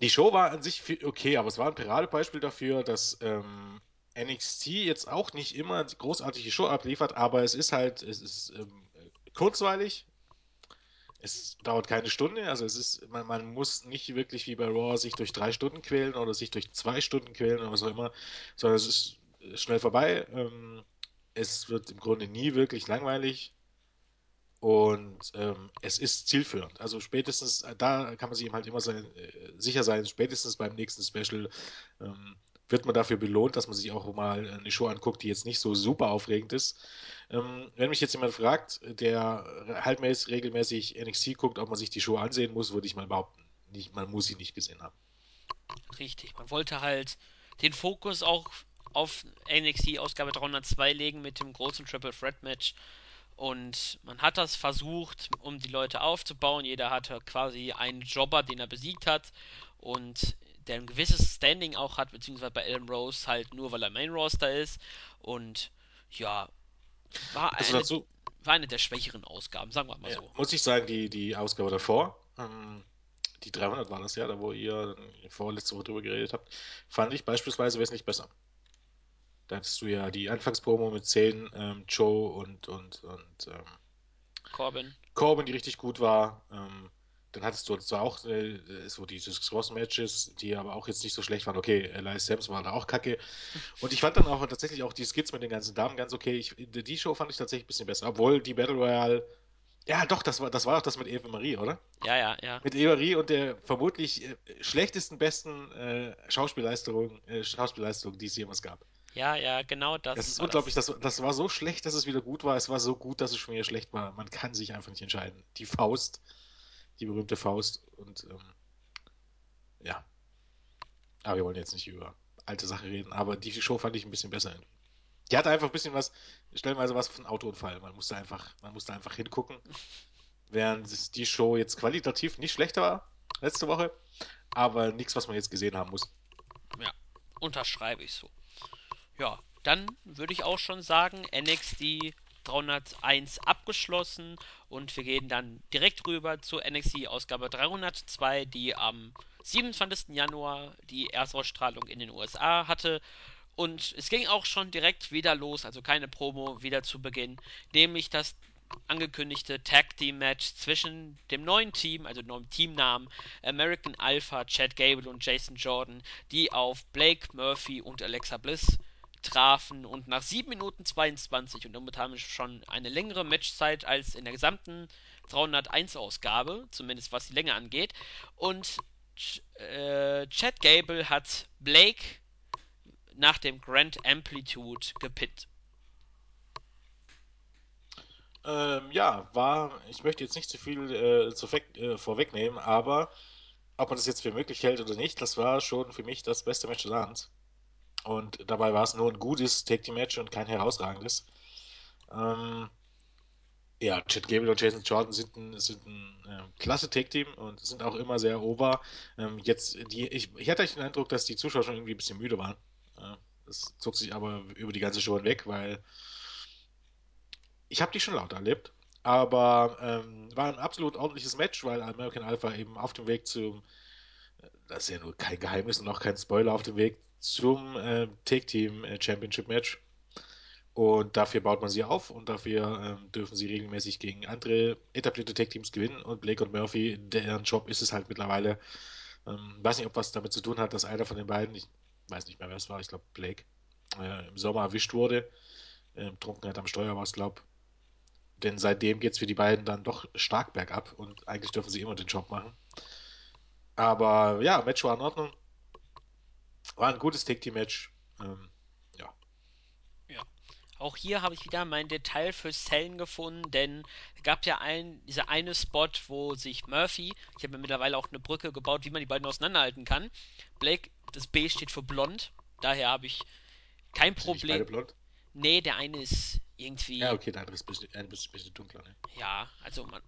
Die Show war an sich okay, aber es war ein Paradebeispiel dafür, dass ähm, NXT jetzt auch nicht immer großartige Show abliefert, aber es ist halt, es ist ähm, kurzweilig. Es dauert keine Stunde, also es ist, man, man muss nicht wirklich wie bei Raw sich durch drei Stunden quälen oder sich durch zwei Stunden quälen oder was auch immer, sondern es ist schnell vorbei. Ähm, es wird im Grunde nie wirklich langweilig. Und ähm, es ist zielführend. Also spätestens, äh, da kann man sich eben halt immer sein, äh, sicher sein, spätestens beim nächsten Special ähm, wird man dafür belohnt, dass man sich auch mal eine Show anguckt, die jetzt nicht so super aufregend ist. Ähm, wenn mich jetzt jemand fragt, der halt regelmäßig NXT guckt, ob man sich die Show ansehen muss, würde ich mal behaupten, nicht, man muss sie nicht gesehen haben. Richtig, man wollte halt den Fokus auch auf NXT Ausgabe 302 legen mit dem großen Triple Threat Match Und man hat das versucht, um die Leute aufzubauen. Jeder hatte quasi einen Jobber, den er besiegt hat. Und der ein gewisses Standing auch hat, beziehungsweise bei Adam Rose halt nur, weil er Main Roster ist. Und ja, war Also eine, dazu war eine der schwächeren Ausgaben, sagen wir mal ja, so. muss ich sagen, die, die Ausgabe davor, ähm, die 300 war das ja, da wo ihr vorletzte Woche drüber geredet habt, fand ich beispielsweise wesentlich besser. Da hattest du ja die Anfangspromo mit Zane, ähm, Joe und, und, und ähm, Corbin. Corbin, die richtig gut war. Ähm, dann hattest du zwar auch äh, so diese Cross-Matches, die aber auch jetzt nicht so schlecht waren. Okay, Elias Sams war da auch kacke. Und ich fand dann auch tatsächlich auch die Skits mit den ganzen Damen ganz okay. Ich, die Show fand ich tatsächlich ein bisschen besser. Obwohl die Battle Royale. Ja, doch, das war, das war doch das mit Eva Marie, oder? Ja, ja, ja. Mit Eva Marie und der vermutlich äh, schlechtesten, besten äh, Schauspielleistung, äh, Schauspielleistung, die es jemals gab. Ja, ja, genau Das das ist unglaublich, das. das, das war so schlecht, dass es wieder gut war. Es war so gut, dass es schon wieder schlecht war. Man kann sich einfach nicht entscheiden. Die Faust, die berühmte Faust. Und ähm, ja, aber wir wollen jetzt nicht über alte Sachen reden. Aber die Show fand ich ein bisschen besser. Die hatte einfach ein bisschen was, stellenweise was von Autounfall. Man musste einfach, man musste einfach hingucken. Während die Show jetzt qualitativ nicht schlechter war letzte Woche, aber nichts, was man jetzt gesehen haben muss. Ja, unterschreibe ich so. Ja, dann würde ich auch schon sagen, NXT 301 abgeschlossen und wir gehen dann direkt rüber zur NXT Ausgabe 302, die am 27. Januar die Erstausstrahlung in den USA hatte. Und es ging auch schon direkt wieder los, also keine Promo wieder zu Beginn, nämlich das angekündigte Tag Team Match zwischen dem neuen Team, also dem neuen Teamnamen American Alpha, Chad Gable und Jason Jordan, die auf Blake Murphy und Alexa Bliss trafen und nach 7 Minuten 22 und damit haben wir schon eine längere Matchzeit als in der gesamten 301 Ausgabe, zumindest was die Länge angeht. Und äh, Chad Gable hat Blake nach dem Grand Amplitude gepinnt. Ähm, ja, war, ich möchte jetzt nicht zu viel äh, zu äh, vorwegnehmen, aber ob man das jetzt für möglich hält oder nicht, das war schon für mich das beste Match des Abends. Und dabei war es nur ein gutes Take Team Match und kein herausragendes. Ähm, ja, Chad Gable und Jason Jordan sind ein, sind ein ähm, klasse Take Team und sind auch immer sehr over. Ähm, jetzt, die, ich, ich hatte den Eindruck, dass die Zuschauer schon irgendwie ein bisschen müde waren. Äh, das zog sich aber über die ganze Show hinweg, weil ich habe die schon laut erlebt. Aber ähm, war ein absolut ordentliches Match, weil American Alpha eben auf dem Weg zum, das ist ja nur kein Geheimnis und auch kein Spoiler, auf dem Weg zum äh, Take Team Championship Match. Und dafür baut man sie auf und dafür ähm, dürfen sie regelmäßig gegen andere etablierte Tag Teams gewinnen. Und Blake und Murphy, deren Job ist es halt mittlerweile, ähm, weiß nicht, ob was damit zu tun hat, dass einer von den beiden, ich weiß nicht mehr, wer es war, ich glaube Blake, äh, im Sommer erwischt wurde. Ähm, Trunkenheit am Steuer war es, glaube Denn seitdem geht es für die beiden dann doch stark bergab und eigentlich dürfen sie immer den Job machen. Aber ja, Match war in Ordnung. War ein gutes Tag Team Match. Ähm, ja. Ja. Auch hier habe ich wieder mein Detail für Cellen gefunden, denn es gab ja ein, dieser eine Spot, wo sich Murphy, ich habe mir mittlerweile auch eine Brücke gebaut, wie man die beiden auseinanderhalten kann. Blake, das B steht für blond, daher habe ich kein Sind beide Problem. blond? Nee, der eine ist Ja, irgendwie okay, der andere ist ein bisschen, ein bisschen, dunkler, ne? Ja, also man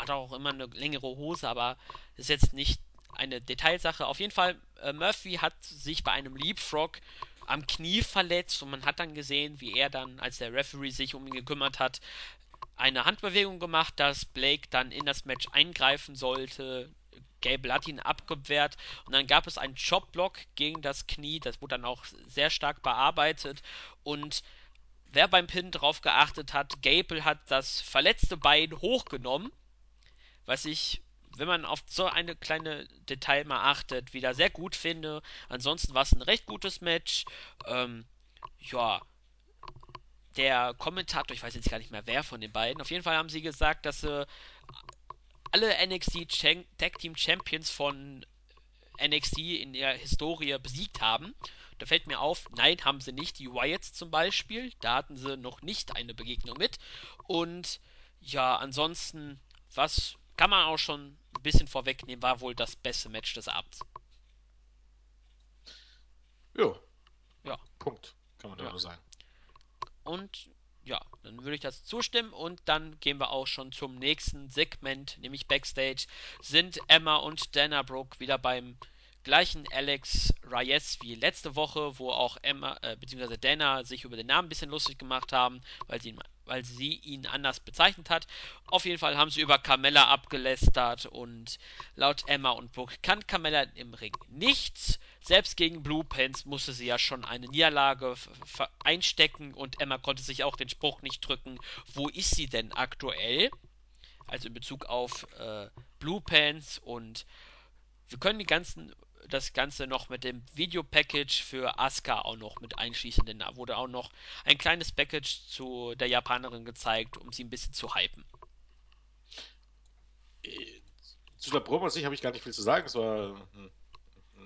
hat auch immer eine längere Hose, aber das ist jetzt nicht eine Detailsache. Auf jeden Fall, äh, Murphy hat sich bei einem Leapfrog am Knie verletzt und man hat dann gesehen, wie er dann, als der Referee sich um ihn gekümmert hat, eine Handbewegung gemacht, dass Blake dann in das Match eingreifen sollte, Gable hat ihn abgewehrt und dann gab es einen Chopblock gegen das Knie, das wurde dann auch sehr stark bearbeitet und wer beim Pin drauf geachtet hat, Gable hat das verletzte Bein hochgenommen, was ich, wenn man auf so eine kleine Detail mal achtet, wieder sehr gut finde. Ansonsten war es ein recht gutes Match. Ähm, ja, der Kommentator, ich weiß jetzt gar nicht mehr wer von den beiden, auf jeden Fall haben sie gesagt, dass sie alle NXT Tag Team Champions von NXT in der Historie besiegt haben. Da fällt mir auf, nein, haben sie nicht. Die Wyatts zum Beispiel, da hatten sie noch nicht eine Begegnung mit. Und ja, ansonsten, was kann man auch schon ein bisschen vorwegnehmen, war wohl das beste Match des Abends. Jo. Ja. Punkt, kann man da ja. nur sagen. Und ja, dann würde ich das zustimmen und dann gehen wir auch schon zum nächsten Segment, nämlich Backstage. Sind Emma und Dana Brooke wieder beim gleichen Alex Reyes wie letzte Woche, wo auch Emma äh, bzw. Dana sich über den Namen ein bisschen lustig gemacht haben, weil sie, weil sie ihn anders bezeichnet hat. Auf jeden Fall haben sie über Carmella abgelästert und laut Emma und Brooke kann Carmella im Ring nichts. Selbst gegen Blue Pants musste sie ja schon eine Niederlage einstecken und Emma konnte sich auch den Spruch nicht drücken. Wo ist sie denn aktuell? Also in Bezug auf äh, Blue Pants und wir können die ganzen das Ganze noch mit dem Videopackage für Asuka auch noch mit einschließen, denn da wurde auch noch ein kleines Package zu der Japanerin gezeigt, um sie ein bisschen zu hypen. Äh, zu der Promo an sich habe ich gar nicht viel zu sagen. Es war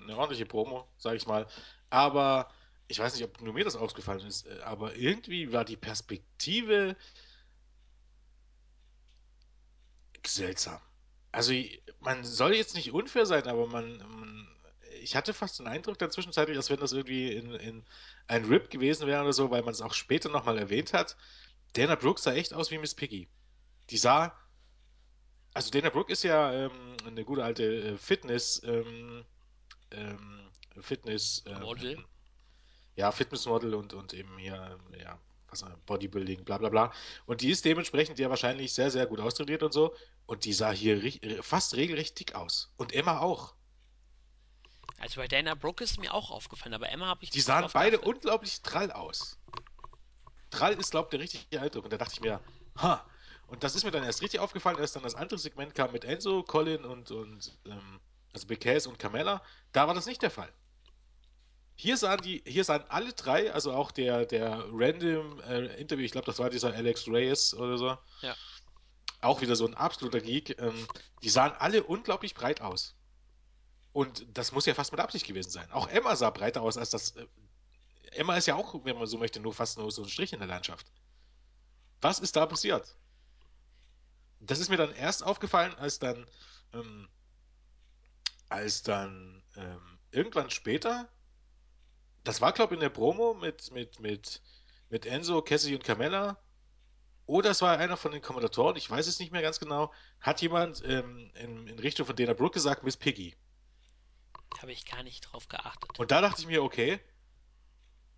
eine ordentliche Promo, sage ich mal. Aber ich weiß nicht, ob nur mir das aufgefallen ist, äh, aber irgendwie war die Perspektive seltsam. Also man soll jetzt nicht unfair sein, aber man, man ich hatte fast den Eindruck der Zwischenzeitlich, als wenn das irgendwie in, in ein Rip gewesen wäre oder so, weil man es auch später nochmal erwähnt hat. Dana Brooke sah echt aus wie Miss Piggy. Die sah. Also Dana Brooke ist ja ähm, eine gute alte äh, Fitness. Ähm, ähm, Fitness. Ähm, Model. Ja, Fitnessmodel und, und eben hier, ja, was Bodybuilding, bla bla bla. Und die ist dementsprechend ja wahrscheinlich sehr, sehr gut austrainiert und so. Und die sah hier fast regelrecht dick aus. Und Emma auch. Also bei Dana Brooke ist mir auch aufgefallen, aber Emma habe ich Die sahen beide unglaublich trall aus. Trall ist, glaube ich, der richtige Eindruck. Und da dachte ich mir, ha. Und das ist mir dann erst richtig aufgefallen, als dann das andere Segment kam mit Enzo, Colin und, und ähm, also Becase und Carmella. Da war das nicht der Fall. Hier sahen die, hier sahen alle drei, also auch der, der random äh, Interview, ich glaube, das war dieser Alex Reyes oder so. Ja. Auch wieder so ein absoluter Geek. Ähm, die sahen alle unglaublich breit aus. Und das muss ja fast mit Absicht gewesen sein. Auch Emma sah breiter aus als das. Äh, Emma ist ja auch, wenn man so möchte, nur fast nur so ein Strich in der Landschaft. Was ist da passiert? Das ist mir dann erst aufgefallen, als dann, ähm, als dann ähm, irgendwann später, das war glaube ich in der Promo mit, mit, mit, mit Enzo, Cassie und Carmella, oder es war einer von den Kommentatoren, ich weiß es nicht mehr ganz genau, hat jemand ähm, in, in Richtung von Dana Brooke gesagt, Miss Piggy. Habe ich gar nicht drauf geachtet. Und da dachte ich mir, okay,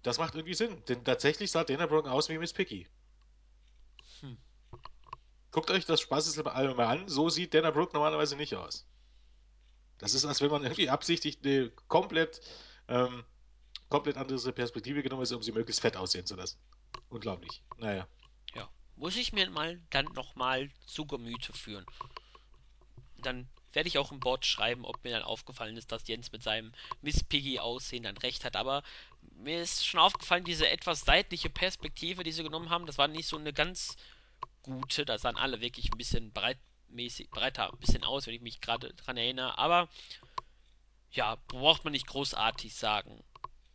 das macht irgendwie Sinn. Denn tatsächlich sah Dana Brooke aus wie Miss Piggy. Hm. Guckt euch das Spaßesalbum mal an. So sieht Dana Brooke normalerweise nicht aus. Das ist, als wenn man irgendwie absichtlich eine komplett, ähm, komplett andere Perspektive genommen ist, um sie möglichst fett aussehen zu lassen. Unglaublich. Naja. Ja. Muss ich mir mal dann nochmal zu Gemüte führen. Dann werde ich auch im Board schreiben, ob mir dann aufgefallen ist, dass Jens mit seinem Miss Piggy Aussehen dann recht hat. Aber mir ist schon aufgefallen, diese etwas seitliche Perspektive, die sie genommen haben, das war nicht so eine ganz gute. Da sahen alle wirklich ein bisschen breitmäßig, breiter ein bisschen aus, wenn ich mich gerade dran erinnere. Aber ja, braucht man nicht großartig sagen.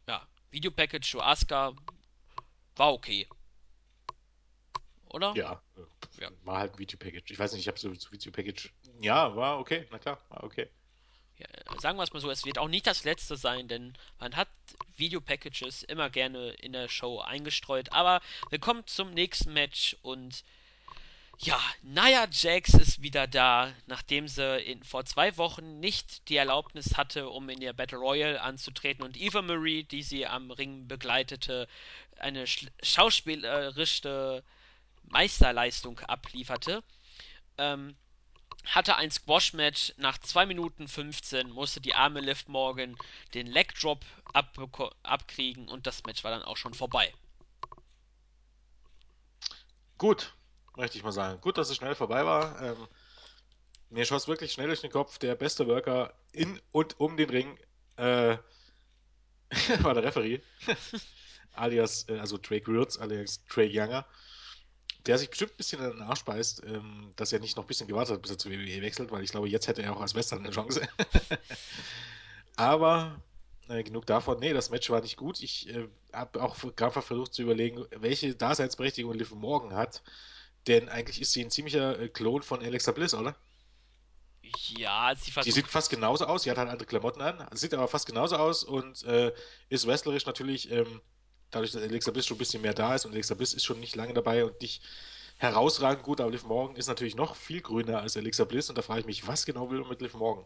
Ja, Videopackage zu Asuka war okay. Oder? Ja, ja. war halt ein Video-Package. Ich weiß nicht, ich habe so, so Video-Package. Ja, war okay, na klar, war okay. Ja, sagen wir es mal so, es wird auch nicht das letzte sein, denn man hat Video-Packages immer gerne in der Show eingestreut. Aber wir kommen zum nächsten Match und ja, Nia Jax ist wieder da, nachdem sie in, vor zwei Wochen nicht die Erlaubnis hatte, um in der Battle Royale anzutreten und Eva Marie, die sie am Ring begleitete, eine schauspielerische Meisterleistung ablieferte. Ähm, hatte ein Squash-Match nach 2 Minuten 15, musste die arme Liv Morgan den Leg Drop abkriegen und das Match war dann auch schon vorbei. Gut, möchte ich mal sagen. Gut, dass es schnell vorbei war. Ähm, mir schoss wirklich schnell durch den Kopf, der beste Worker in und um den Ring äh, war der Referee. alias, äh, also Drake Roots, alias Drake Younger. Der sich bestimmt ein bisschen in den Arsch beißt, ähm, dass er nicht noch ein bisschen gewartet hat, bis er zu WWE wechselt, weil ich glaube, jetzt hätte er auch als Western eine Chance. Aber äh, genug davon. Nee, das Match war nicht gut. Ich äh, habe auch gerade versucht zu überlegen, welche Daseinsberechtigung Liv Morgan hat. Denn eigentlich ist sie ein ziemlicher äh, Klon von Alexa Bliss, oder? Ja, sie Die sieht fast genauso aus. Sie hat halt andere Klamotten an, sieht aber fast genauso aus und äh, ist wrestlerisch natürlich, ähm, dadurch, dass Alexa Bliss schon ein bisschen mehr da ist und Alexa Bliss ist schon nicht lange dabei und nicht herausragend gut, aber Liv Morgan ist natürlich noch viel grüner als Alexa Bliss und da frage ich mich, was genau will man mit Liv Morgan?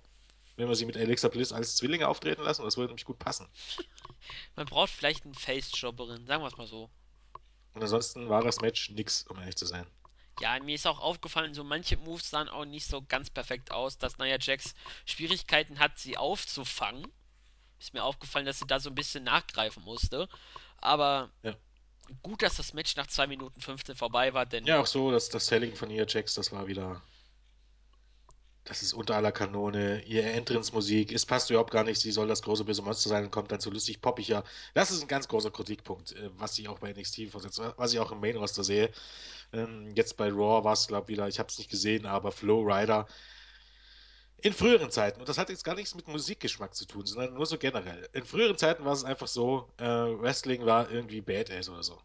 Wenn wir sie mit Alexa Bliss als Zwillinge auftreten lassen, das würde nämlich gut passen. Man braucht vielleicht einen Face-Jobberin, sagen wir es mal so. Und ansonsten war das Match nix, um ehrlich zu sein. Ja, mir ist auch aufgefallen, so manche Moves sahen auch nicht so ganz perfekt aus, dass Nia Jax Schwierigkeiten hat, sie aufzufangen. Ist mir aufgefallen, dass sie da so ein bisschen nachgreifen musste. Aber Ja. gut, dass das Match nach 2 Minuten 15 vorbei war, denn Ja, auch so, dass das Selling von Nia Jax, das war wieder Das ist unter aller Kanone. Ihr Entrance-Musik, es passt überhaupt gar nicht. Sie soll das große böse Monster sein und kommt dann so lustig poppiger. Das ist ein ganz großer Kritikpunkt, äh, was ich auch bei NXT versetzt, was ich auch im Main-Roster sehe. Ähm, jetzt bei Raw war es, glaube ich, wieder, ich habe es nicht gesehen, aber Flow Rider in früheren Zeiten, und das hat jetzt gar nichts mit Musikgeschmack zu tun, sondern nur so generell. In früheren Zeiten war es einfach so, äh, Wrestling war irgendwie Badass oder so.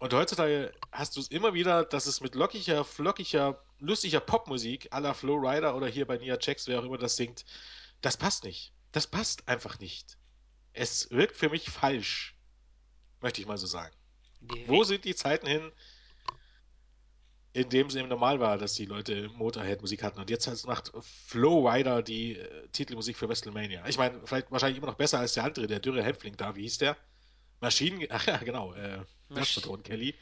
Und heutzutage hast du es immer wieder, dass es mit lockiger, flockiger, lustiger Popmusik à la Flow Rider oder hier bei Nia Jax, wer auch immer das singt, das passt nicht. Das passt einfach nicht. Es wirkt für mich falsch, möchte ich mal so sagen. Wo sind die Zeiten hin, in dem es eben normal war, dass die Leute Motorhead-Musik hatten und jetzt halt macht Flow Rider die äh, Titelmusik für WrestleMania. Ich meine, vielleicht wahrscheinlich immer noch besser als der andere, der dürre Hämpfling da, wie hieß der? Maschinen, ach ja, genau, äh, Masch Werkspaton Kelly.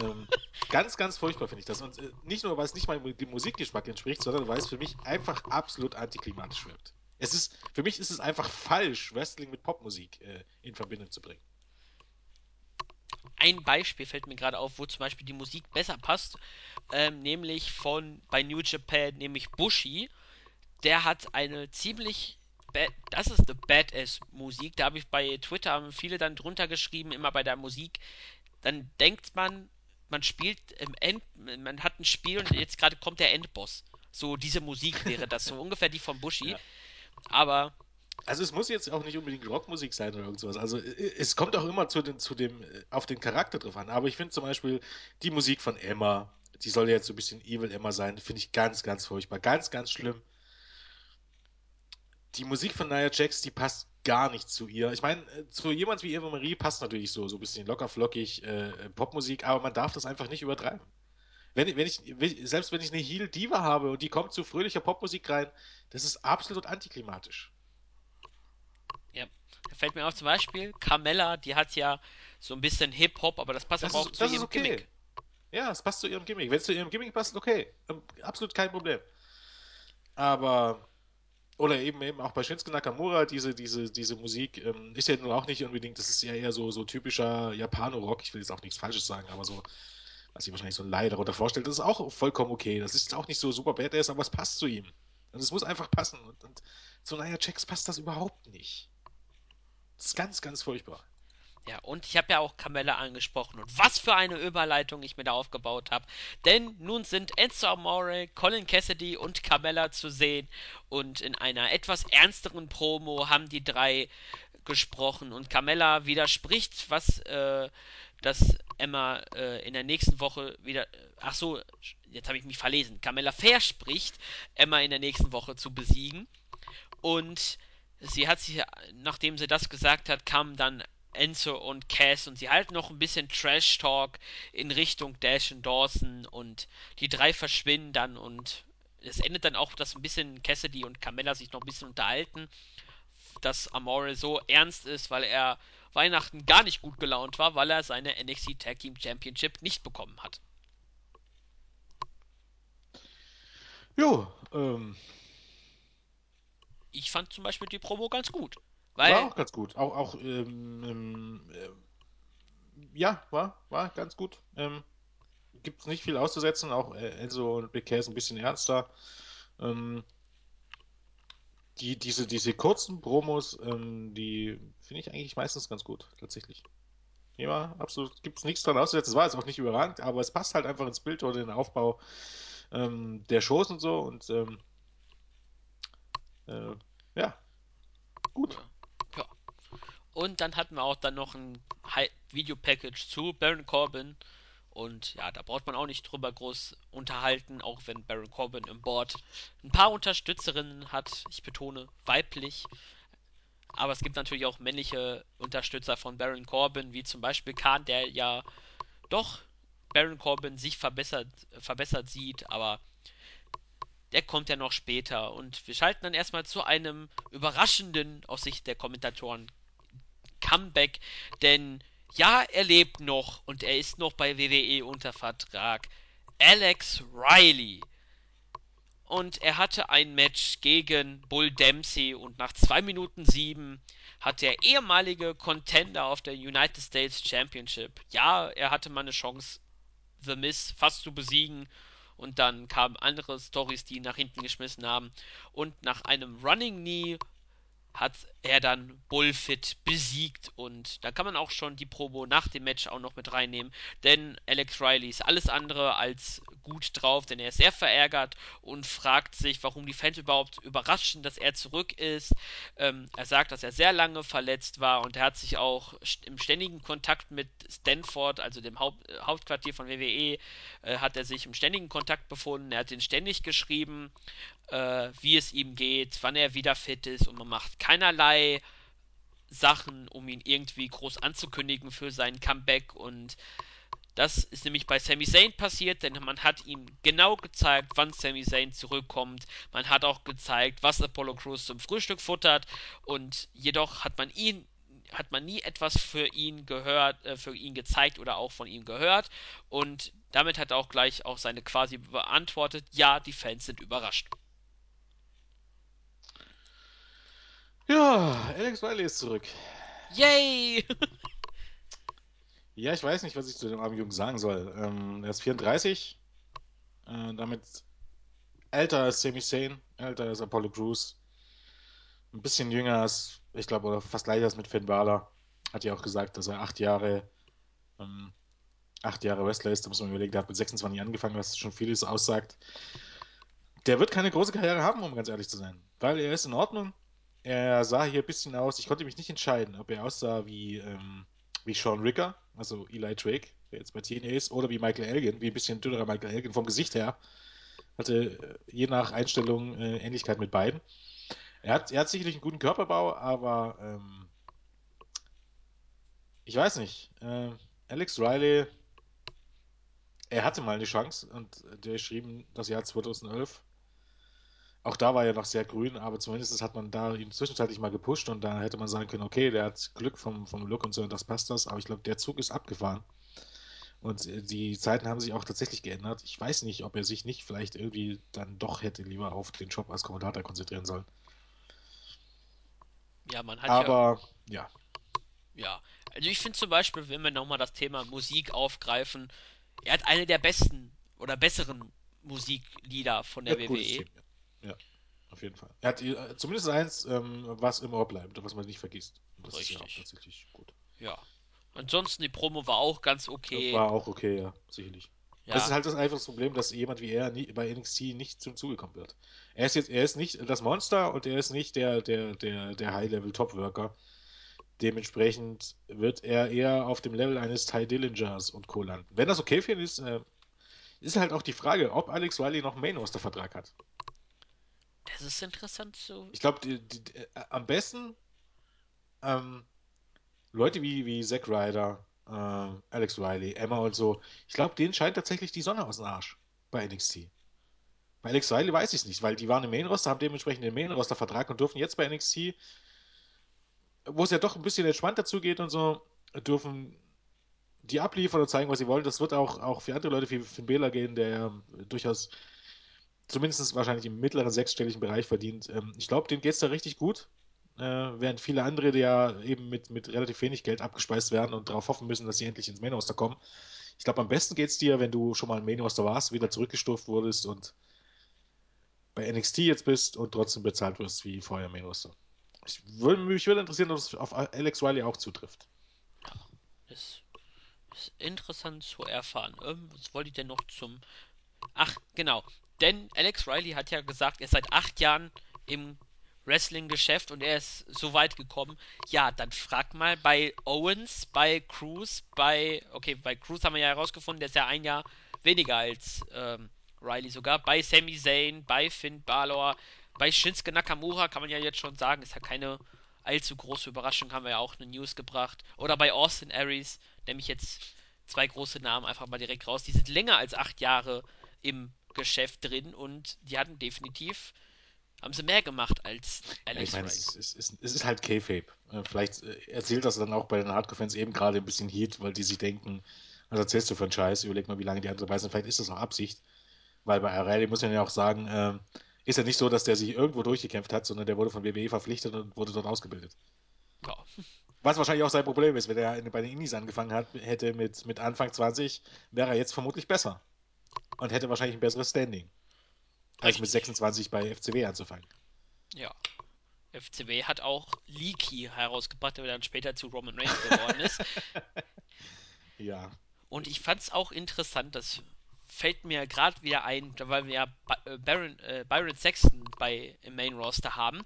Ähm, ganz, ganz furchtbar finde ich das. Und äh, nicht nur, weil es nicht mal dem Musikgeschmack entspricht, sondern weil es für mich einfach absolut antiklimatisch wirkt. Es ist, für mich ist es einfach falsch, Wrestling mit Popmusik äh, in Verbindung zu bringen. Ein Beispiel fällt mir gerade auf, wo zum Beispiel die Musik besser passt, ähm, nämlich von bei New Japan, nämlich Bushi. Der hat eine ziemlich das ist eine Badass-Musik. Da habe ich bei Twitter haben viele dann drunter geschrieben, immer bei der Musik. Dann denkt man, man spielt im End, man hat ein Spiel und jetzt gerade kommt der Endboss. So diese Musik wäre das, so ungefähr die von Bushi. Ja. Aber Also es muss jetzt auch nicht unbedingt Rockmusik sein oder irgend sowas. Also äh, es kommt auch immer zu den, zu dem, äh, auf den Charakter drauf an. Aber ich finde zum Beispiel die Musik von Emma, die soll ja jetzt so ein bisschen Evil Emma sein, finde ich ganz, ganz furchtbar. Ganz, ganz schlimm. die Musik von Nia Jax, die passt gar nicht zu ihr. Ich meine, äh, zu jemand wie Eva Marie passt natürlich so, so ein bisschen locker flockig äh, Popmusik, aber man darf das einfach nicht übertreiben. Wenn, wenn ich, selbst wenn ich eine Heel Diva habe und die kommt zu fröhlicher Popmusik rein, das ist absolut antiklimatisch. Ja, da fällt mir auch zum Beispiel Carmella, die hat ja so ein bisschen Hip-Hop, aber das passt Das aber auch ist, zu das ist ihrem okay. Gimmick. Ja, es passt zu ihrem Gimmick. Wenn es zu ihrem Gimmick passt, okay. Ähm, Absolut kein Problem. Aber Oder eben eben auch bei Shinsuke Nakamura, diese, diese, diese Musik ähm, ist ja nun auch nicht unbedingt, das ist ja eher so, so typischer Japano-Rock. Ich will jetzt auch nichts Falsches sagen, aber so, was sich wahrscheinlich so ein Laie darunter vorstellt, das ist auch vollkommen okay. Das ist auch nicht so super badass, aber es passt zu ihm. Und es muss einfach passen. Und, und zu Nia Jax passt das überhaupt nicht. Ganz, ganz furchtbar. Ja, und ich habe ja auch Carmella angesprochen und was für eine Überleitung ich mir da aufgebaut habe. Denn nun sind Enzo Amore, Colin Cassidy und Carmella zu sehen und in einer etwas ernsteren Promo haben die drei gesprochen und Carmella widerspricht, was äh, dass Emma äh, in der nächsten Woche wieder. Ach so, jetzt habe ich mich verlesen. Carmella verspricht, Emma in der nächsten Woche zu besiegen. Und sie hat sich, nachdem sie das gesagt hat, kamen dann Enzo und Cass und sie halten noch ein bisschen Trash-Talk in Richtung Dash und Dawson und die drei verschwinden dann und es endet dann auch, dass ein bisschen Cassidy und Carmella sich noch ein bisschen unterhalten, dass Amore so ernst ist, weil er Weihnachten gar nicht gut gelaunt war, weil er seine NXT Tag Team Championship nicht bekommen hat. Jo, ähm, Ich fand zum Beispiel die Promo ganz gut. war Weil, auch ganz gut. Auch, auch ähm, ähm, äh, ja, war, war ganz gut. Ähm, gibt es nicht viel auszusetzen. Auch äh, Enzo und Big Cass ein bisschen ernster. Ähm, die, diese, diese kurzen Promos, ähm, die finde ich eigentlich meistens ganz gut, tatsächlich. Ja, absolut. Gibt es nichts dran auszusetzen. Es war jetzt auch nicht überragend, aber es passt halt einfach ins Bild oder den Aufbau ähm, der Shows und so. Und ähm, äh, ja, gut. ja. Und dann hatten wir auch dann noch ein Videopackage zu Baron Corbin. Und ja, da braucht man auch nicht drüber groß unterhalten, auch wenn Baron Corbin im Board ein paar Unterstützerinnen hat. Ich betone weiblich. Aber es gibt natürlich auch männliche Unterstützer von Baron Corbin, wie zum Beispiel Khan, der ja doch Baron Corbin sich verbessert, verbessert sieht, aber der kommt ja noch später. Und wir schalten dann erstmal zu einem überraschenden, aus Sicht der Kommentatoren, Comeback, denn ja, er lebt noch und er ist noch bei WWE unter Vertrag. Alex Riley. Und er hatte ein Match gegen Bull Dempsey und nach 2 Minuten 7 hat der ehemalige Contender auf der United States Championship, ja, er hatte mal eine Chance, The Miz fast zu besiegen. Und dann kamen andere Stories, die ihn nach hinten geschmissen haben. Und nach einem Running Knee hat er dann Bullfit besiegt und da kann man auch schon die Promo nach dem Match auch noch mit reinnehmen, denn Alex Riley ist alles andere als gut drauf, denn er ist sehr verärgert und fragt sich, warum die Fans überhaupt überraschen, dass er zurück ist. Ähm, er sagt, dass er sehr lange verletzt war und er hat sich auch im ständigen Kontakt mit Stanford, also dem Haupt, äh, Hauptquartier von WWE, äh, hat er sich im ständigen Kontakt befunden. Er hat ihn ständig geschrieben äh, wie es ihm geht, wann er wieder fit ist und man macht keinerlei Sachen, um ihn irgendwie groß anzukündigen für sein Comeback und das ist nämlich bei Sami Zayn passiert, denn man hat ihm genau gezeigt, wann Sami Zayn zurückkommt. Man hat auch gezeigt, was Apollo Crews zum Frühstück futtert und jedoch hat man ihn hat man nie etwas für ihn gehört, äh, für ihn gezeigt oder auch von ihm gehört und damit hat er auch gleich auch seine quasi beantwortet, ja, die Fans sind überrascht. Ja, Alex Riley ist zurück. Yay! Ja, ich weiß nicht, was ich zu dem armen Jungen sagen soll. Ähm, er ist 34, äh, damit älter als Sami Zayn, älter als Apollo Crews, ein bisschen jünger als, ich glaube, oder fast gleich als mit Finn Balor. Hat ja auch gesagt, dass er acht Jahre, ähm, acht Jahre Wrestler ist. Da muss man überlegen, der hat mit 26 angefangen, was schon vieles aussagt. Der wird keine große Karriere haben, um ganz ehrlich zu sein. Weil er ist in Ordnung. Er sah hier ein bisschen aus, ich konnte mich nicht entscheiden, ob er aussah wie, ähm, wie Sean Ricker, also Eli Drake, der jetzt bei TNA ist, oder wie Michael Elgin, wie ein bisschen dünnerer Michael Elgin vom Gesicht her. Hatte äh, je nach Einstellung äh, Ähnlichkeit mit beiden. Er hat, er hat sicherlich einen guten Körperbau, aber ähm, ich weiß nicht. Äh, Alex Riley, er hatte mal eine Chance und der geschrieben, das Jahr 2011. Auch da war er noch sehr grün, aber zumindest hat man da ihn zwischenzeitlich mal gepusht und da hätte man sagen können, okay, der hat Glück vom, vom Look und so und das passt das. Aber ich glaube, der Zug ist abgefahren. Und äh, die Zeiten haben sich auch tatsächlich geändert. Ich weiß nicht, ob er sich nicht vielleicht irgendwie dann doch hätte lieber auf den Job als Kommentator konzentrieren sollen. Ja, man hat ja, Aber ja, ja. Also ich finde zum Beispiel, wenn wir nochmal das Thema Musik aufgreifen, er hat eine der besten oder besseren Musiklieder von er der gutes WWE. Team. Ja, ja auf jeden Fall. Er hat äh, zumindest eins, ähm, was im Ohr bleibt was man nicht vergisst. Und das ist ja auch Richtig. tatsächlich gut. Ja. Ansonsten die Promo war auch ganz okay. War auch okay, ja, sicherlich. Es ist Ja, halt das einfache Problem, dass jemand wie er nie, bei NXT nicht zum Zuge kommen wird. Er ist jetzt, er ist nicht das Monster und er ist nicht der, der, der, der High-Level-Top-Worker. Dementsprechend wird er eher auf dem Level eines Ty Dillingers und Co. landen. Wenn das okay für ihn ist, äh, ist halt auch die Frage, ob Alex Riley noch einen Main-Roster-Vertrag hat. Das ist interessant zu. Ich glaube, die, die, die, äh, am besten ähm, Leute wie, wie Zack Ryder, äh, Alex Riley, Emma und so, ich glaube, denen scheint tatsächlich die Sonne aus dem Arsch bei NXT. Bei Alex Riley weiß ich es nicht, weil die waren im Main-Roster, haben dementsprechend den Main-Roster-Vertrag und dürfen jetzt bei NXT, wo es ja doch ein bisschen entspannter zugeht und so, dürfen die abliefern und zeigen, was sie wollen. Das wird auch, auch für andere Leute wie Finn Bela gehen, der ja durchaus zumindest wahrscheinlich im mittleren sechsstelligen Bereich verdient. Ähm, ich glaube, dem geht es da richtig gut. Äh, während viele andere, die ja eben mit, mit relativ wenig Geld abgespeist werden und darauf hoffen müssen, dass sie endlich ins Main Roster kommen. Ich glaube, am besten geht es dir, wenn du schon mal im Main Roster warst, wieder zurückgestuft wurdest und bei NXT jetzt bist und trotzdem bezahlt wirst wie vorher im Main Roster. Ich würde, mich würde interessieren, ob es auf Alex Riley auch zutrifft. Ja, ist, ist interessant zu erfahren. Ähm, was wollte ich denn noch zum. Ach, genau. Denn Alex Riley hat ja gesagt, er ist seit acht Jahren im Wrestling-Geschäft und er ist so weit gekommen. Ja, dann frag mal bei Owens, bei Cruz, bei. Okay, bei Cruz haben wir ja herausgefunden, der ist ja ein Jahr weniger als ähm, Riley sogar. Bei Sami Zayn, bei Finn Balor, bei Shinsuke Nakamura kann man ja jetzt schon sagen, ist ja keine allzu große Überraschung, haben wir ja auch eine News gebracht. Oder bei Austin Aries, nämlich jetzt zwei große Namen einfach mal direkt raus. Die sind länger als acht Jahre im Geschäft drin und die hatten definitiv haben sie mehr gemacht als Ja, ich Alex meine, Riley. es, ist- es, ist- es ist halt Kayfabe. Äh, Vielleicht äh, erzählt das dann auch bei den Hardcore-Fans eben gerade ein bisschen Heat, weil die sich denken, was erzählst du für einen Scheiß? Überleg mal, wie lange die andere dabei sind. Vielleicht ist das auch Absicht. Weil bei Riley muss man ja auch sagen, ähm, ist ja nicht so, dass der sich irgendwo durchgekämpft hat, sondern der wurde von WWE verpflichtet und wurde dort ausgebildet. Ja, Was wahrscheinlich auch sein Problem ist, wenn er bei den Indies angefangen hat, hätte mit, mit Anfang 20, wäre er jetzt vermutlich besser. Und hätte wahrscheinlich ein besseres Standing, als mit richtig. 26 bei FCW anzufangen. Ja. FCW hat auch Leaky herausgebracht, der dann später zu Roman Reigns geworden ist. Ja. Und ich fand es auch interessant, das fällt mir gerade wieder ein, weil wir ja äh, Baron, äh, Byron Sexton bei im Main Roster haben.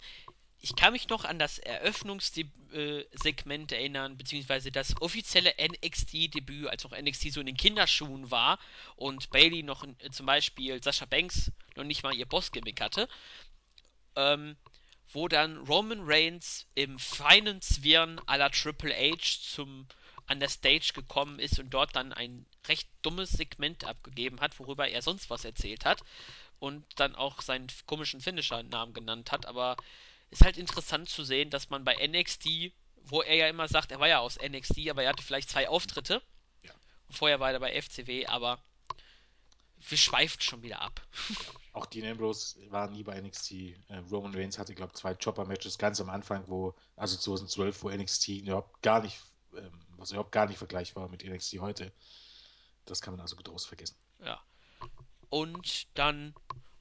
Ich kann mich noch an das Eröffnungssegment erinnern, beziehungsweise das offizielle NXT-Debüt, als noch NXT so in den Kinderschuhen war und Bailey noch äh, zum Beispiel Sascha Banks noch nicht mal ihr Boss-Gimmick hatte. Ähm, wo dann Roman Reigns im feinen Zwirn aller Triple H zum an der Stage gekommen ist und dort dann ein recht dummes Segment abgegeben hat, worüber er sonst was erzählt hat und dann auch seinen komischen Finisher-Namen genannt hat. Aber ist halt interessant zu sehen, dass man bei NXT, wo er ja immer sagt, er war ja aus NXT, aber er hatte vielleicht zwei Auftritte. Ja. Vorher war er bei FCW, aber wir schweifen schon wieder ab. Auch Dean Ambrose war nie bei NXT. Äh, Roman Reigns hatte, glaube ich, zwei Chopper-Matches ganz am Anfang, wo, also 2012, wo NXT überhaupt gar nicht, ähm, was überhaupt gar nicht vergleichbar mit NXT heute. Das kann man also getrost vergessen. Ja. Und dann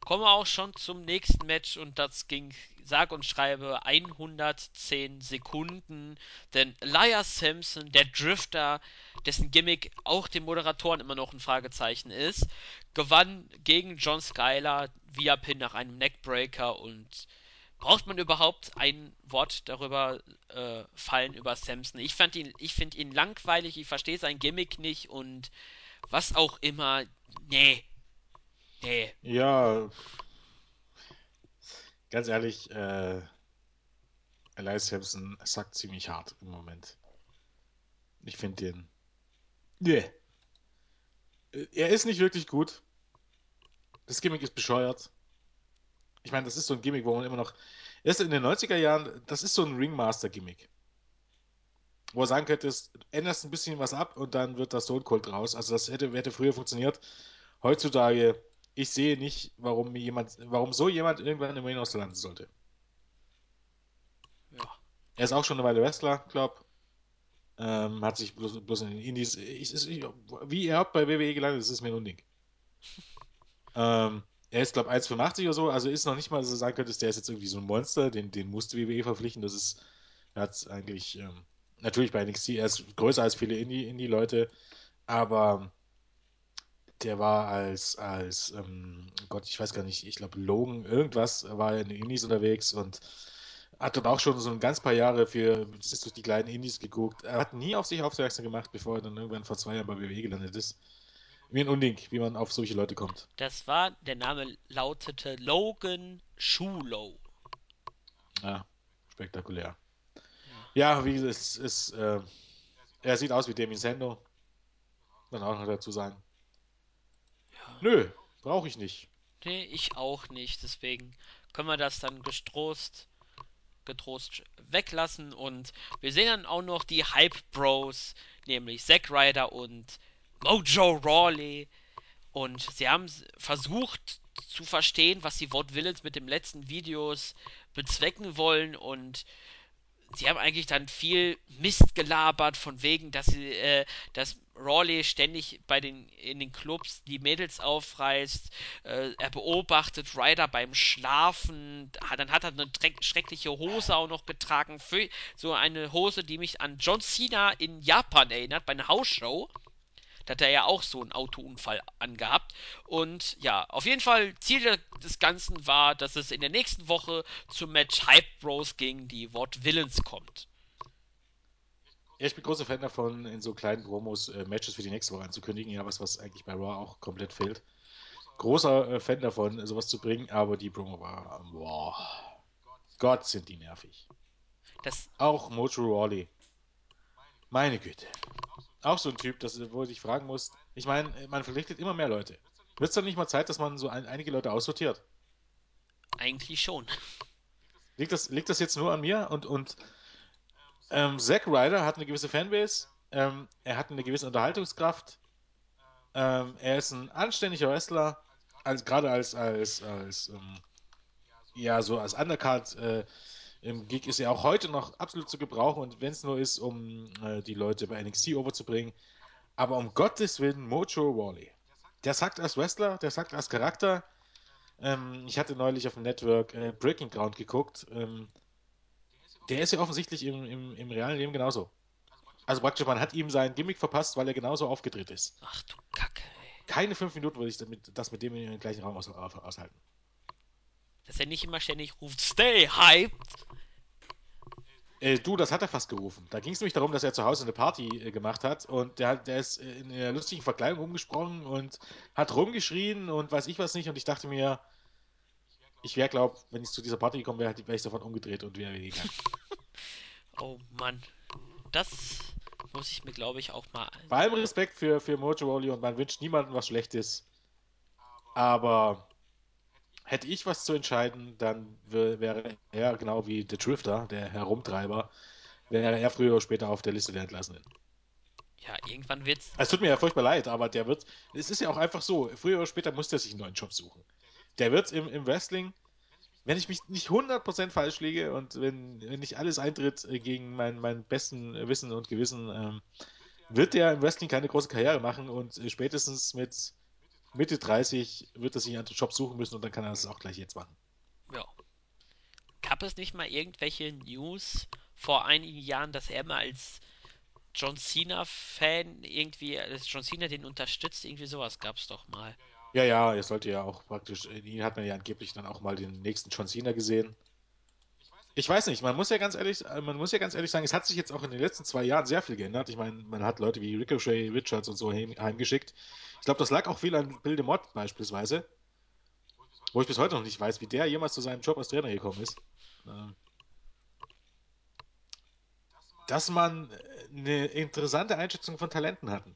kommen wir auch schon zum nächsten Match und das ging sag und schreibe 110 Sekunden. Denn Elias Sampson, der Drifter, dessen Gimmick auch den Moderatoren immer noch ein Fragezeichen ist, gewann gegen John Skyler via Pin nach einem Neckbreaker und braucht man überhaupt ein Wort darüber äh, fallen über Samson? Ich fand ihn, ich finde ihn langweilig, ich verstehe sein Gimmick nicht und was auch immer. Nee, nee. Ja, ganz ehrlich, äh, Elias Sampson sagt ziemlich hart im Moment. Ich finde den. Nee. Er ist nicht wirklich gut. Das Gimmick ist bescheuert. Ich meine, das ist so ein Gimmick, wo man immer noch. Erst in den 90er Jahren, das ist so ein Ringmaster-Gimmick. Wo er sagen könnte, änderst ein bisschen was ab und dann wird das Stone Cold raus. Also das hätte, hätte früher funktioniert. Heutzutage, ich sehe nicht, warum jemand, warum so jemand irgendwann im Main Roster landen sollte. Ja. Er ist auch schon eine Weile Wrestler, glaub. Ähm, hat sich bloß, bloß in den Indies. Ich, ich, wie er bei WWE gelandet ist, ist mir ein Unding. Ähm, er ist, glaube ich, 1,85 oder so, also ist noch nicht mal, dass du sagen könntest, der ist jetzt irgendwie so ein Monster, den, den musste WWE verpflichten. Das ist, er hat eigentlich, ähm, natürlich bei NXT, er ist größer als viele Indie- Indie-Leute, aber der war als, als ähm, Gott, ich weiß gar nicht, ich glaube Logan, irgendwas, war er in den Indies unterwegs und hat dort auch schon so ein ganz paar Jahre für, die kleinen Indies geguckt. Er hat nie auf sich aufmerksam gemacht, bevor er dann irgendwann vor zwei Jahren bei WWE gelandet ist. Mir ein Unding, wie man auf solche Leute kommt. Das war, der Name lautete Logan Schulow. Ja, spektakulär. Ja. Ja, wie es ist, äh, er sieht aus wie Demi Sando. Dann auch noch dazu sagen. Nö, brauche ich nicht. Nee, ich auch nicht. Deswegen können wir das dann getrost, getrost weglassen. Und wir sehen dann auch noch die Hype Bros, nämlich Zack Ryder und Mojo Rawley. Und sie haben versucht, zu verstehen, was die Vaudevillains mit dem letzten Videos bezwecken wollen und sie haben eigentlich dann viel Mist gelabert von wegen, dass sie, äh, dass Rawley ständig bei den in den Clubs die Mädels aufreißt. Äh, er beobachtet Ryder beim Schlafen. Dann hat er eine schreckliche Hose auch noch getragen. So eine Hose, die mich an John Cena in Japan erinnert, bei einer Hausshow. Da hat er ja auch so einen Autounfall angehabt. Und ja, auf jeden Fall, Ziel des Ganzen war, dass es in der nächsten Woche zum Match Hype Bros gegen die Wort Villains kommt. Ja, ich bin großer Fan davon, in so kleinen Promos äh, Matches für die nächste Woche anzukündigen. Ja, was, was eigentlich bei Raw auch komplett fehlt. Großer äh, Fan davon, sowas zu bringen, aber die Promo war, boah, Gott, sind die nervig. Das auch Mojo Rawley. Meine Güte auch so ein Typ, dass, wo du dich fragen musst. Ich meine, man verpflichtet immer mehr Leute. Wird es dann nicht mal Zeit, dass man so ein, einige Leute aussortiert? Eigentlich schon. Liegt das, liegt das jetzt nur an mir? Und, und ähm, Zack Ryder hat eine gewisse Fanbase, ähm, er hat eine gewisse Unterhaltungskraft, ähm, er ist ein anständiger Wrestler, als, gerade als, als, als ähm, ja, so als Undercard äh, im Gig ist er auch heute noch absolut zu gebrauchen und wenn es nur ist, um äh, die Leute bei NXT overzubringen. Aber um Gottes Willen, Mojo Wally. Der sagt als Wrestler, der sagt als Charakter. Ähm, ich hatte neulich auf dem Network äh, Breaking Ground geguckt. Ähm, der ist ja offensichtlich im, im, im realen Leben genauso. Also praktisch, man hat ihm sein Gimmick verpasst, weil er genauso aufgedreht ist. Ach du Kacke. Ey. Keine fünf Minuten würde ich damit, das mit dem in den gleichen Raum aus, aushalten dass er nicht immer ständig ruft, stay hyped. Äh, du, das hat er fast gerufen. Da ging es nämlich darum, dass er zu Hause eine Party äh, gemacht hat und der, der ist in einer lustigen Verkleidung rumgesprungen und hat rumgeschrien und weiß ich was nicht und ich dachte mir, ich wäre, glaub, wenn ich zu dieser Party gekommen wäre, wäre ich davon umgedreht und wäre gegangen. oh Mann. Das muss ich mir, glaube ich, auch mal. Bei allem Respekt für, für Mojo Rawley und man wünscht niemandem was Schlechtes. Aber hätte ich was zu entscheiden, dann wäre er genau wie der Drifter, der Herumtreiber, wäre er früher oder später auf der Liste der Entlassenen. Ja, irgendwann wird's. Es tut mir ja furchtbar leid, aber der wird. Es ist ja auch einfach so, früher oder später muss der sich einen neuen Job suchen. Der wird im, im Wrestling, wenn ich mich nicht 100% falsch liege und wenn, wenn nicht alles eintritt gegen mein, mein besten Wissen und Gewissen, ähm, wird der im Wrestling keine große Karriere machen und spätestens mit Mitte 30 wird er sich einen Job suchen müssen und dann kann er das auch gleich jetzt machen. Ja. Gab es nicht mal irgendwelche News vor einigen Jahren, dass er mal als John Cena-Fan irgendwie, dass John Cena den unterstützt? Irgendwie sowas gab es doch mal. Ja, ja, er sollte ja auch praktisch, ihn hat man ja angeblich dann auch mal den nächsten John Cena gesehen. Ich weiß nicht, man muss ja ganz ehrlich, man muss ja ganz ehrlich sagen, es hat sich jetzt auch in den letzten zwei Jahren sehr viel geändert. Ich meine, man hat Leute wie Ricochet, Richards und so heimgeschickt. Ich glaube, das lag auch viel an Bill DeMott beispielsweise, wo ich bis heute noch nicht weiß, wie der jemals zu seinem Job als Trainer gekommen ist. Ähm, dass man eine interessante Einschätzung von Talenten hatten.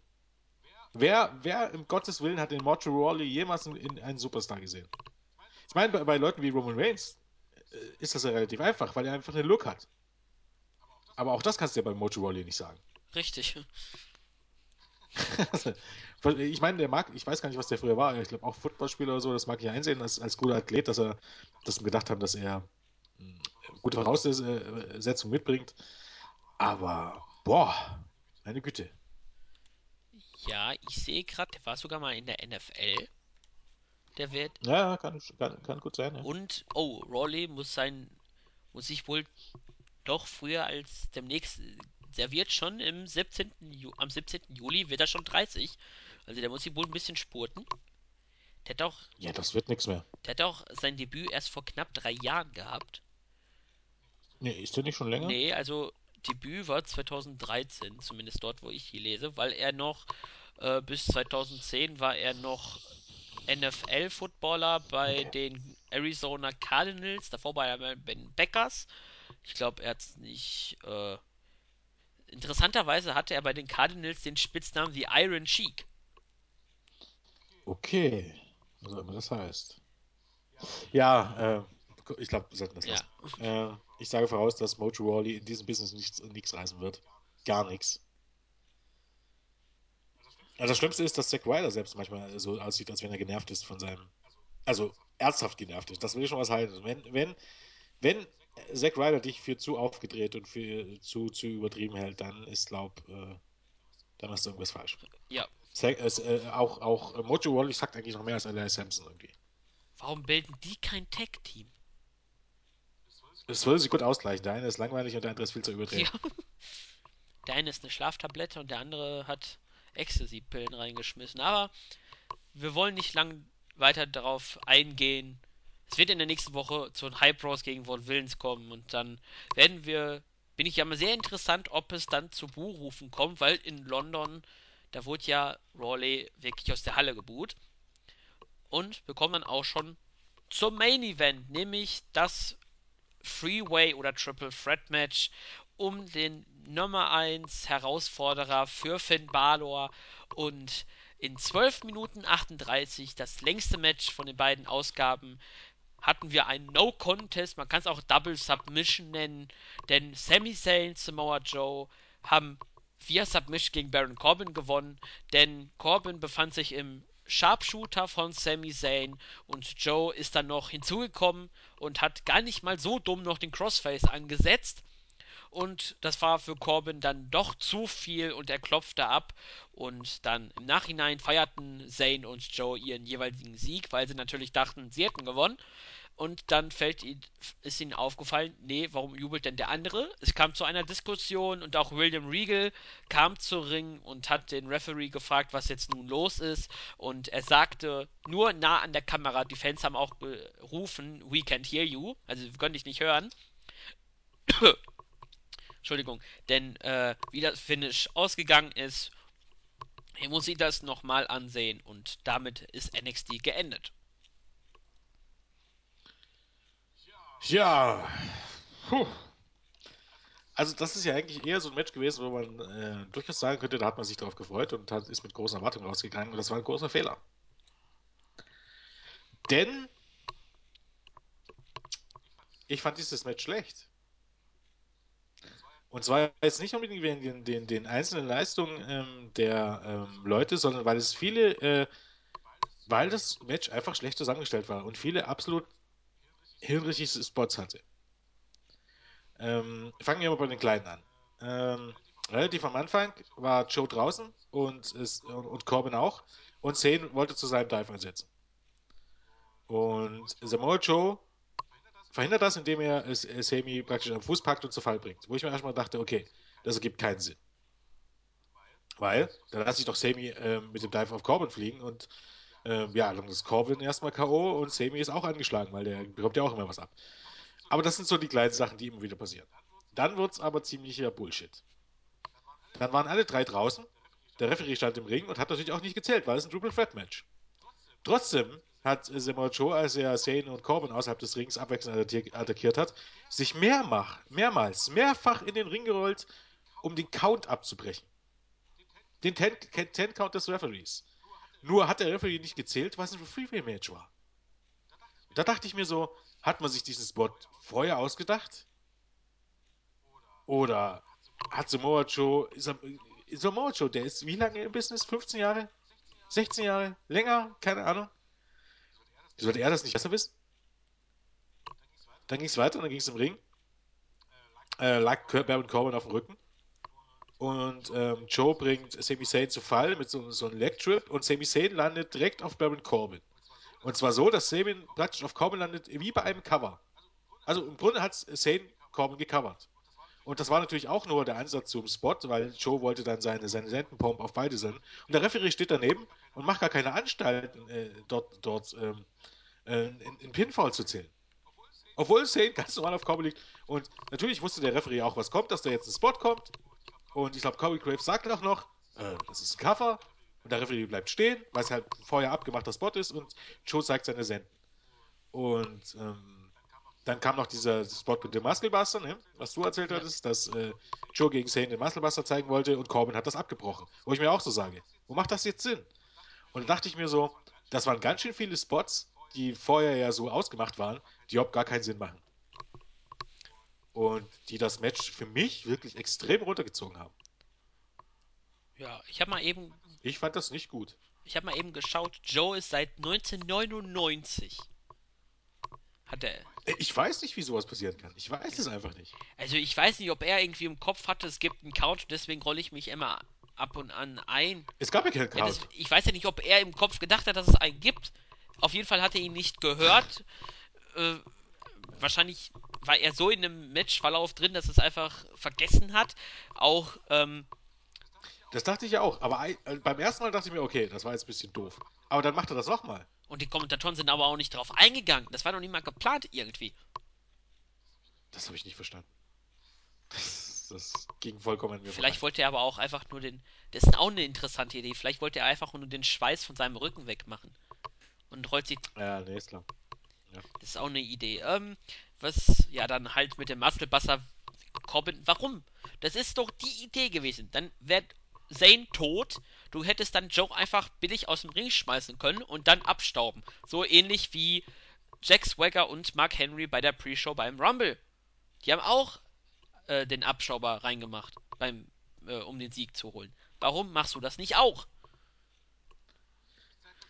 Wer, wer im Gottes Willen hat den Mojo Rawley jemals in, einen Superstar gesehen? Ich meine, bei, bei Leuten wie Roman Reigns äh, ist das ja relativ einfach, weil er einfach einen Look hat. Aber auch das kannst du ja bei Mojo Rawley nicht sagen. Richtig. ich meine, der mag, ich weiß gar nicht, was der früher war. Ich glaube auch Footballspieler oder so, das mag ich einsehen als, als guter Athlet, dass er, dass wir gedacht haben, dass er hm, gute Voraussetzungen mitbringt. Aber, boah, meine Güte. Ja, ich sehe gerade, der war sogar mal in der NFL. Der wird. Ja, kann, kann, kann gut sein. Ja. Und, oh, Rawley muss sein, muss sich wohl doch früher als demnächst der wird schon im 17. Ju am 17. Juli wird er schon 30. Also der muss sich wohl ein bisschen spurten. Der hat auch. Ja, das wird nichts mehr. Der hat auch sein Debüt erst vor knapp drei Jahren gehabt. Nee, ist der nicht schon länger? Nee, also Debüt war 2013, zumindest dort, wo ich hier lese, weil er noch äh, bis 2010 war er noch NFL-Footballer bei den Arizona Cardinals. Davor war er bei den Packers. Ich glaube, er hat es nicht äh, Interessanterweise hatte er bei den Cardinals den Spitznamen The Iron Sheik. Okay, was auch immer das heißt. Ja, äh, ich glaube, wir sollten das lassen. Ja. Äh, ich sage voraus, dass Mojo Rawley in diesem Business nichts, nichts reißen wird. Gar nichts. Also das Schlimmste ist, dass Zack Ryder selbst manchmal so aussieht, als wenn er genervt ist von seinem, also ernsthaft genervt ist. Das will ich schon was halten. Wenn, wenn, wenn Zack Ryder dich für zu aufgedreht und für zu, zu übertrieben hält, dann ist, glaub, äh, dann hast du irgendwas falsch. Ja. Zack, äh, auch auch Mojo Rawley sagt eigentlich noch mehr als Elias Sampson irgendwie. Warum bilden die kein Tag-Team? Es würde sich gut ausgleichen. Der eine ist langweilig und der andere ist viel zu Ja. überdreht. Der eine ist eine Schlaftablette und der andere hat Ecstasy-Pillen reingeschmissen. Aber wir wollen nicht lang weiter darauf eingehen. Es wird in der nächsten Woche zu den Hype Bros gegen Von Willens kommen und dann werden wir, bin ich ja mal sehr interessant, ob es dann zu Buhrufen kommt, weil in London, da wurde ja Rawley wirklich aus der Halle gebuht. Und wir kommen dann auch schon zum Main Event, nämlich das Freeway oder Triple Threat Match um den Nummer 1 Herausforderer für Finn Balor und in 12 Minuten 38, das längste Match von den beiden Ausgaben, hatten wir ein No Contest, man kann es auch Double Submission nennen, denn Sami Zayn, Samoa Joe haben via Submission gegen Baron Corbin gewonnen, denn Corbin befand sich im Sharpshooter von Sami Zayn und Joe ist dann noch hinzugekommen und hat gar nicht mal so dumm noch den Crossface angesetzt. Und das war für Corbin dann doch zu viel und er klopfte ab. Und dann im Nachhinein feierten Zayn und Joe ihren jeweiligen Sieg, weil sie natürlich dachten, sie hätten gewonnen. Und dann fällt ihn, ist ihnen aufgefallen, nee, warum jubelt denn der andere? Es kam zu einer Diskussion und auch William Regal kam zu Ring und hat den Referee gefragt, was jetzt nun los ist. Und er sagte nur nah an der Kamera, die Fans haben auch gerufen, we can't hear you, also wir können dich nicht hören. Entschuldigung, denn äh, wie das Finish ausgegangen ist, muss ich das nochmal ansehen und damit ist NXT geendet. Ja, puh. Also das ist ja eigentlich eher so ein Match gewesen, wo man äh, durchaus sagen könnte, da hat man sich drauf gefreut und hat, ist mit großen Erwartungen rausgegangen und das war ein großer Fehler. Denn ich fand dieses Match schlecht. Und zwar jetzt nicht unbedingt wegen den, den, den einzelnen Leistungen ähm, der ähm, Leute, sondern weil es viele, äh, weil das Match einfach schlecht zusammengestellt war und viele absolut hirnrichtige Spots hatte. Ähm, fangen wir mal bei den Kleinen an. Ähm, relativ am Anfang war Joe draußen und, ist, und, und Corbin auch und Zane wollte zu seinem Dive einsetzen. Und Samoa Joe verhindert das, indem er es Sami praktisch am Fuß packt und zu Fall bringt. Wo ich mir erstmal dachte, okay, das ergibt keinen Sinn. Weil, dann lasse ich doch Sami äh, mit dem Dive auf Corbin fliegen und äh, ja, dann ist Corbin erstmal K.O. und Sami ist auch angeschlagen, weil der bekommt ja auch immer was ab. Aber das sind so die kleinen Sachen, die immer wieder passieren. Dann wird es aber ziemlicher Bullshit. Dann waren alle drei draußen. Der Referee stand im Ring und hat natürlich auch nicht gezählt, weil es ein Triple Threat Match. Trotzdem hat Samoa Joe, als er Zane und Corbin außerhalb des Rings abwechselnd attackiert hat, sich mehrmach, mehrmals, mehrfach in den Ring gerollt, um den Count abzubrechen. Den Ten-Count des Referees. Nur hat der Referee nicht gezählt, was ein Freeway-Match war. Da dachte ich mir so, hat man sich diesen Spot vorher ausgedacht? Oder hat Samoa Joe, Samoa Joe, der ist wie lange im Business? 15 Jahre? 16 Jahre? Länger? Keine Ahnung. Sollte er das nicht besser wissen? Dann ging es weiter, dann ging es im Ring. Äh, lag Baron Corbin auf dem Rücken. Und ähm, Joe bringt Sami Zayn zu Fall mit so, so einem Leg Trip und Sami Zayn landet direkt auf Baron Corbin. Und zwar so, dass Sami praktisch auf Corbin landet, wie bei einem Cover. Also im Grunde hat Zayn Corbin gecovert. Und das war natürlich auch nur der Ansatz zum Spot, weil Joe wollte dann seine, seine Sendenpump auf beide senden. Und der Referee steht daneben und macht gar keine Anstalten, äh, dort, dort ähm, äh, in, in Pinfall zu zählen. Obwohl Zane ganz normal auf Corbin liegt. Und natürlich wusste der Referee auch, was kommt, dass da jetzt ein Spot kommt. Und ich glaube, Corey Graves sagt auch noch, äh, das ist ein Cover. Und der Referee bleibt stehen, weil es halt vorher abgemachter Spot ist. Und Joe zeigt seine Senden. Und ähm, dann kam noch dieser Spot mit dem Musclebuster, ne? was du erzählt hattest, dass äh, Joe gegen Zane den Musclebuster zeigen wollte und Corbin hat das abgebrochen. Wo ich mir auch so sage, wo macht das jetzt Sinn? Und dann dachte ich mir so, das waren ganz schön viele Spots, die vorher ja so ausgemacht waren, die überhaupt gar keinen Sinn machen. Und die das Match für mich wirklich extrem runtergezogen haben. Ja, ich habe mal eben. Ich fand das nicht gut. Ich habe mal eben geschaut, Joe ist seit 1999 hat er. Äh, Ich weiß nicht, wie sowas passieren kann. Ich weiß es einfach nicht. Also ich weiß nicht, ob er irgendwie im Kopf hatte, es gibt einen Count, deswegen rolle ich mich immer ab und an ein. Es gab ja keinen Ja, das, Count. ich weiß ja nicht, ob er im Kopf gedacht hat, dass es einen gibt. Auf jeden Fall hat er ihn nicht gehört. Äh, wahrscheinlich war er so in einem Matchverlauf drin, dass es einfach vergessen hat. Auch, ähm, Das dachte ich ja auch. Aber äh, beim ersten Mal dachte ich mir, okay, das war jetzt ein bisschen doof. Aber dann macht er das nochmal. und die Kommentatoren sind aber auch nicht drauf eingegangen. Das war noch nicht mal geplant irgendwie. Das habe ich nicht verstanden. Das, das ging vollkommen an mir Vielleicht vorbei. wollte er aber auch einfach nur den. Das ist auch eine interessante Idee. Vielleicht wollte er einfach nur den Schweiß von seinem Rücken wegmachen. Und rollt sich. Ja, nee, ist klar. Das ist auch eine Idee. Ähm, was. Ja, dann halt mit dem Muskelbusser Corbin. Warum? Das ist doch die Idee gewesen. Dann wäre Zane tot. Du hättest dann Joe einfach billig aus dem Ring schmeißen können und dann abstauben. So ähnlich wie Jack Swagger und Mark Henry bei der Pre-Show beim Rumble. Die haben auch äh, den Abschauber reingemacht, beim, äh, um den Sieg zu holen. Warum machst du das nicht auch?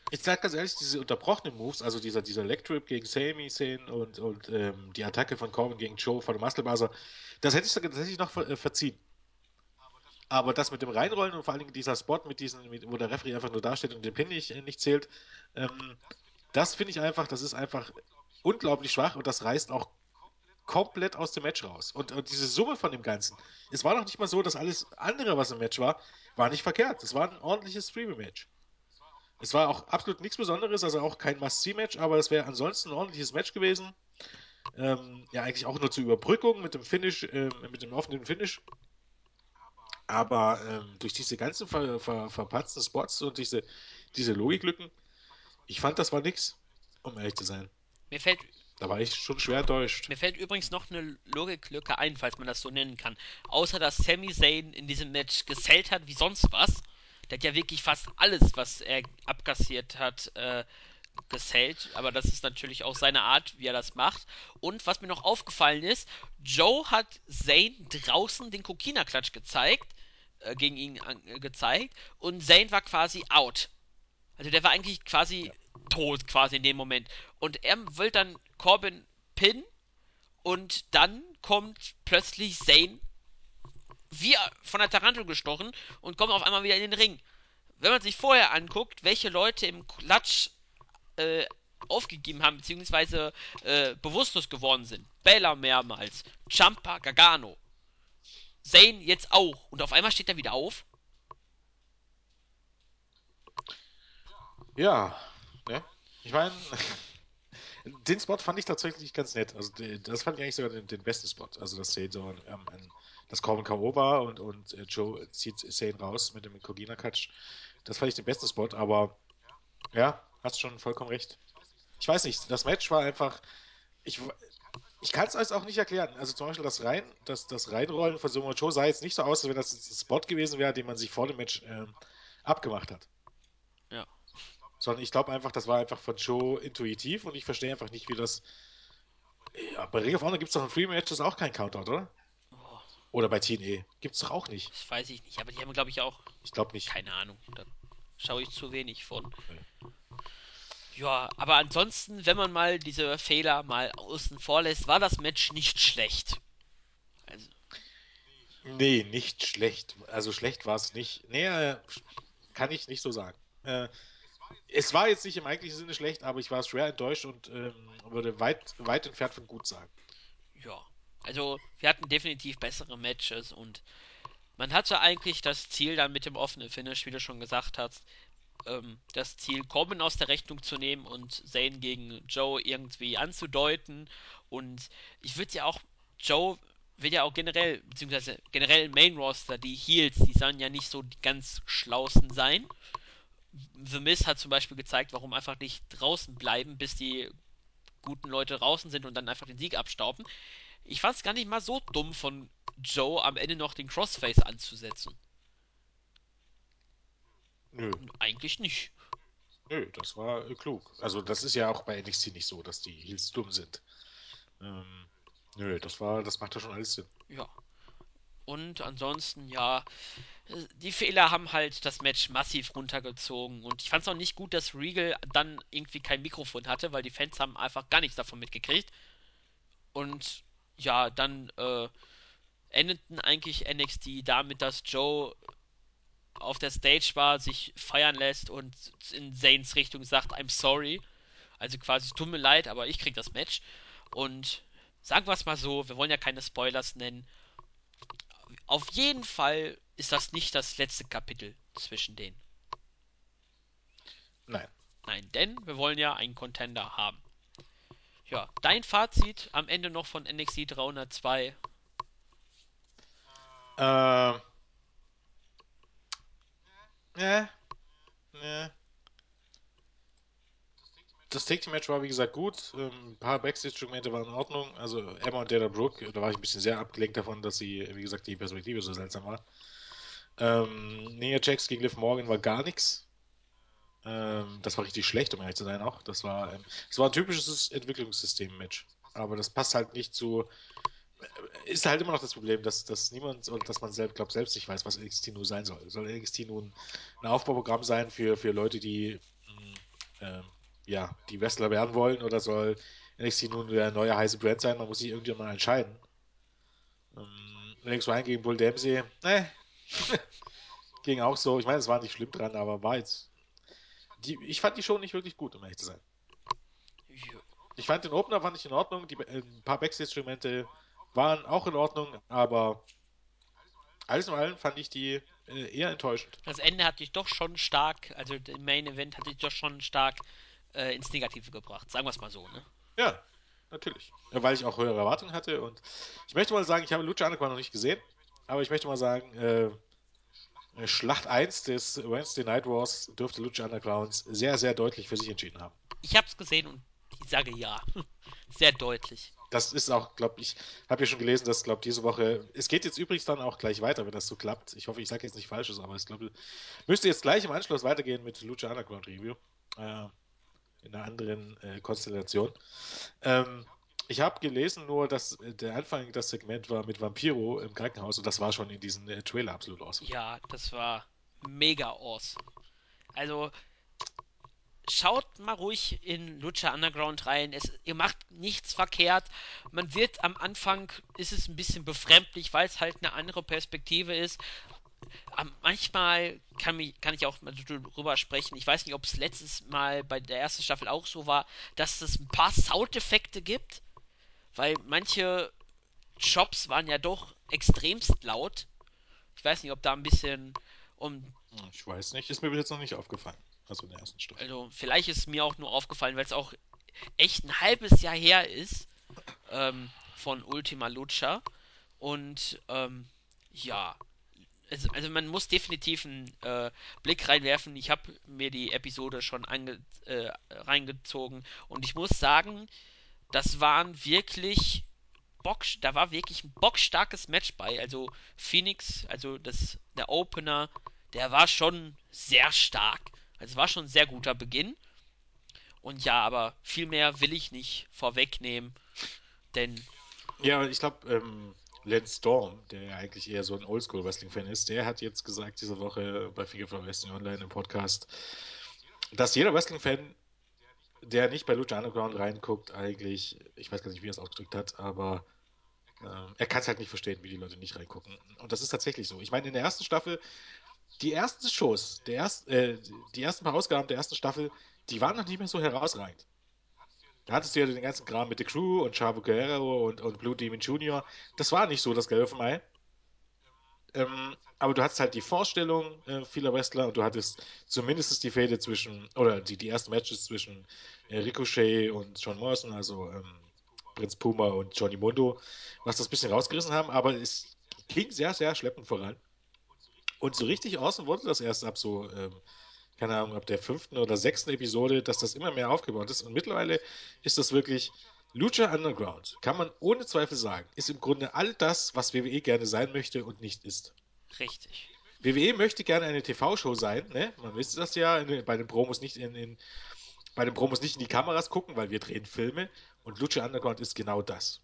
Ich sag ganz ehrlich, diese unterbrochenen Moves, also dieser, dieser Leg Trip gegen Sami Zayn und, und ähm, die Attacke von Corbin gegen Joe von dem Muscle das hätte ich, das hätte ich noch ver, äh, verziehen. Aber das mit dem Reinrollen und vor allen Dingen dieser Spot, mit diesen, mit, wo der Referee einfach nur dasteht und den Pin nicht, äh, nicht zählt, ähm, das finde ich einfach, das ist einfach unglaublich schwach und das reißt auch komplett aus dem Match raus. Und, und diese Summe von dem Ganzen, es war doch nicht mal so, dass alles andere, was im Match war, war nicht verkehrt. Es war ein ordentliches Streaming-Match. Es war auch absolut nichts Besonderes, also auch kein Must-See-Match, aber es wäre ansonsten ein ordentliches Match gewesen. Ähm, ja, eigentlich auch nur zur Überbrückung mit dem Finish, ähm, mit dem offenen Finish. Aber ähm, durch diese ganzen ver ver verpatzten Spots und diese, diese Logiklücken, ich fand, das war nix, um ehrlich zu sein. Mir fällt, Da war ich schon schwer enttäuscht. mir fällt übrigens noch eine Logiklücke ein, falls man das so nennen kann. Außer dass Sami Zayn in diesem Match gesellt hat wie sonst was. Der hat ja wirklich fast alles, was er abkassiert hat, äh, gesellt. Aber das ist natürlich auch seine Art, wie er das macht. Und was mir noch aufgefallen ist, Joe hat Zayn draußen den Kokina-Klatsch gezeigt, äh, gegen ihn äh, gezeigt. Und Zayn war quasi out. Also der war eigentlich quasi tot, quasi in dem Moment. Und er will dann Corbin pinnen und dann kommt plötzlich Zayn wie von der Tarantel gestochen und kommt auf einmal wieder in den Ring. Wenn man sich vorher anguckt, welche Leute im Klatsch äh, aufgegeben haben, beziehungsweise äh, bewusstlos geworden sind. Bella mehrmals, Champa, Gargano, Zayn jetzt auch. Und auf einmal steht er wieder auf. Ja, ne? Ich meine, den Spot fand ich tatsächlich ganz nett. Also das fand ich eigentlich sogar den, den besten Spot. Also dass so ähm, das Corbin K.O. war und, und äh, Joe zieht Sane raus mit dem Kogina-Catch. Das fand ich den besten Spot, aber ja, hast schon vollkommen recht. Ich weiß nicht, das Match war einfach. Ich, ich kann es euch auch nicht erklären. Also zum Beispiel das, Rein, das, das Reinrollen von Samoa Joe sah jetzt nicht so aus, als wenn das ein Spot gewesen wäre, den man sich vor dem Match ähm, abgemacht hat. Sondern ich glaube einfach, das war einfach von Joe intuitiv und ich verstehe einfach nicht, wie das. Ja, bei Ring of Honor gibt es doch in Free Matches auch keinen Countout, oder? Oh, Oder bei TNA. Gibt es doch auch nicht. das weiß ich nicht, aber die haben, glaube ich, auch Ich glaube nicht. keine Ahnung. Da schaue ich zu wenig von. Nee. Ja, aber ansonsten, wenn man mal diese Fehler mal außen vor lässt, war das Match nicht schlecht. Also, Nee, nicht schlecht. Also schlecht war es nicht. Nee, äh, kann ich nicht so sagen. Äh, es war jetzt nicht im eigentlichen Sinne schlecht, aber ich war schwer enttäuscht und ähm, würde weit, weit entfernt von gut sagen. ja. Also, wir hatten definitiv bessere Matches und man hatte eigentlich das Ziel dann mit dem offenen Finish, wie du schon gesagt hast, ähm, das Ziel, Corbin aus der Rechnung zu nehmen und Zayn gegen Joe irgendwie anzudeuten. Und ich würde ja auch, Joe wird ja auch generell, beziehungsweise generell Main Roster, die Heels, die sollen ja nicht so die ganz schlausten sein. The Miz hat zum Beispiel gezeigt, warum einfach nicht draußen bleiben, bis die guten Leute draußen sind und dann einfach den Sieg abstauben. Ich fand es gar nicht mal so dumm von Joe am Ende noch den Crossface anzusetzen. Nö, Eigentlich nicht. nö, das war äh, klug. Also das ist ja auch bei NXT nicht so, dass die Heels dumm sind. Ähm, nö, das war, das macht ja schon alles Sinn. Ja. Und ansonsten, ja, die Fehler haben halt das Match massiv runtergezogen. Und ich fand es auch nicht gut, dass Regal dann irgendwie kein Mikrofon hatte, weil die Fans haben einfach gar nichts davon mitgekriegt. Und ja, dann äh, endeten eigentlich NXT damit, dass Joe auf der Stage war, sich feiern lässt und in Zanes Richtung sagt, I'm sorry. Also quasi, tut mir leid, aber ich krieg das Match. Und sagen wir es mal so, wir wollen ja keine Spoilers nennen. Auf jeden Fall ist das nicht das letzte Kapitel zwischen denen. Nein. Nein, denn wir wollen ja einen Contender haben. Ja, dein Fazit am Ende noch von NXT 302. Ähm. Ja. Ja. Das Take Team Match war wie gesagt gut. Ähm, ein paar Backstage-Segmente waren in Ordnung. Also Emma und Dana Brooke, da war ich ein bisschen sehr abgelenkt davon, dass sie, wie gesagt, die Perspektive so seltsam war. Ähm, Nia Jax gegen Liv Morgan war gar nichts. Ähm, das war richtig schlecht, um ehrlich zu sein auch. Das war, ähm, das war ein typisches Entwicklungssystem-Match. Aber das passt halt nicht zu. Ist halt immer noch das Problem, dass, dass niemand oder dass man selbst, glaubt, selbst nicht weiß, was NXT nun sein soll. Soll NXT nun ein Aufbauprogramm sein für, für Leute, die mh, ähm, ja, die Wrestler werden wollen oder soll NXT nun der neue heiße Brand sein? Man muss sich irgendwie mal entscheiden. Ähm, Alex Ryan gegen Bull Dempsey, ne, ging auch so. Ich meine, es war nicht schlimm dran, aber war jetzt. Die, ich fand die Show nicht wirklich gut, um ehrlich zu sein. Ich fand den Opener fand ich in Ordnung. Die, äh, ein paar Backstage-Instrumente waren auch in Ordnung, aber alles in allem fand ich die äh, eher enttäuschend. Das Ende hat dich doch schon stark, also der Main Event hat dich doch schon stark äh, ins Negative gebracht. Sagen wir es mal so, ne? Ja, natürlich. Ja, weil ich auch höhere Erwartungen hatte und ich möchte mal sagen, ich habe Lucha Underground noch nicht gesehen, aber ich möchte mal sagen, äh, Schlacht 1 des Wednesday Night Wars dürfte Lucha Underground sehr, sehr deutlich für sich entschieden haben. Ich habe es gesehen und ich sage ja. Sehr deutlich. Das ist auch, glaube ich, habe ja schon gelesen, dass, glaube diese Woche, es geht jetzt übrigens dann auch gleich weiter, wenn das so klappt. Ich hoffe, ich sage jetzt nicht Falsches, aber ich glaube, müsste jetzt gleich im Anschluss weitergehen mit Lucha Underground Review. Äh, in einer anderen äh, Konstellation. Ähm, ich habe gelesen nur, dass der Anfang das Segment war mit Vampiro im Krankenhaus und das war schon in diesem äh, Trailer absolut awesome. Ja, das war mega awesome. Also schaut mal ruhig in Lucha Underground rein. Es, ihr macht nichts verkehrt. Man wird am Anfang ist es ein bisschen befremdlich, weil es halt eine andere Perspektive ist. Manchmal kann, mich, kann ich auch mal drüber sprechen. Ich weiß nicht, ob es letztes Mal bei der ersten Staffel auch so war, dass es ein paar Soundeffekte gibt, weil manche Shops waren ja doch extremst laut. Ich weiß nicht, ob da ein bisschen um. Ich weiß nicht, ist mir bis jetzt noch nicht aufgefallen. Also in der ersten Staffel. Also, vielleicht ist es mir auch nur aufgefallen, weil es auch echt ein halbes Jahr her ist ähm, von Ultima Lucha. Und ähm, ja, also, man muss definitiv einen äh, Blick reinwerfen. Ich habe mir die Episode schon ange, äh, reingezogen und ich muss sagen, das waren wirklich Bock, da war wirklich ein bockstarkes Match bei. Also Phoenix, also das der Opener, der war schon sehr stark. Also es war schon ein sehr guter Beginn. Und ja, aber viel mehr will ich nicht vorwegnehmen, denn ja, ich glaube, ähm, Lance Storm, der ja eigentlich eher so ein Oldschool-Wrestling-Fan ist, der hat jetzt gesagt diese Woche bei Figure for Wrestling Online im Podcast, dass jeder Wrestling-Fan, der nicht bei Lucha Underground reinguckt, eigentlich, ich weiß gar nicht, wie er es ausgedrückt hat, aber äh, er kann es halt nicht verstehen, wie die Leute nicht reingucken. Und das ist tatsächlich so. Ich meine, in der ersten Staffel, die ersten Shows, der erst, äh, die ersten paar Ausgaben der ersten Staffel, die waren noch nicht mehr so herausragend. Da hattest du ja den ganzen Kram mit The Crew und Chavo Guerrero und, und Blue Demon Jr. Das war nicht so das Gelbe vom Ei. Ähm, aber du hattest halt die Vorstellung äh, vieler Wrestler und du hattest zumindest die Fäde zwischen, oder die, die ersten Matches zwischen äh, Ricochet und John Morrison, also ähm, Prinz Puma und Johnny Mundo, was das ein bisschen rausgerissen haben, aber es ging sehr, sehr schleppend voran. Und so richtig außen wurde das erst ab so ähm, keine Ahnung, ab der fünften oder sechsten Episode, dass das immer mehr aufgebaut ist. Und mittlerweile ist das wirklich Lucha Underground, kann man ohne Zweifel sagen, ist im Grunde all das, was WWE gerne sein möchte und nicht ist. Richtig. WWE möchte gerne eine TV-Show sein, ne? Man wisst das ja, bei den Promos nicht in, in, bei den Promos nicht in die Kameras gucken, weil wir drehen Filme und Lucha Underground ist genau das.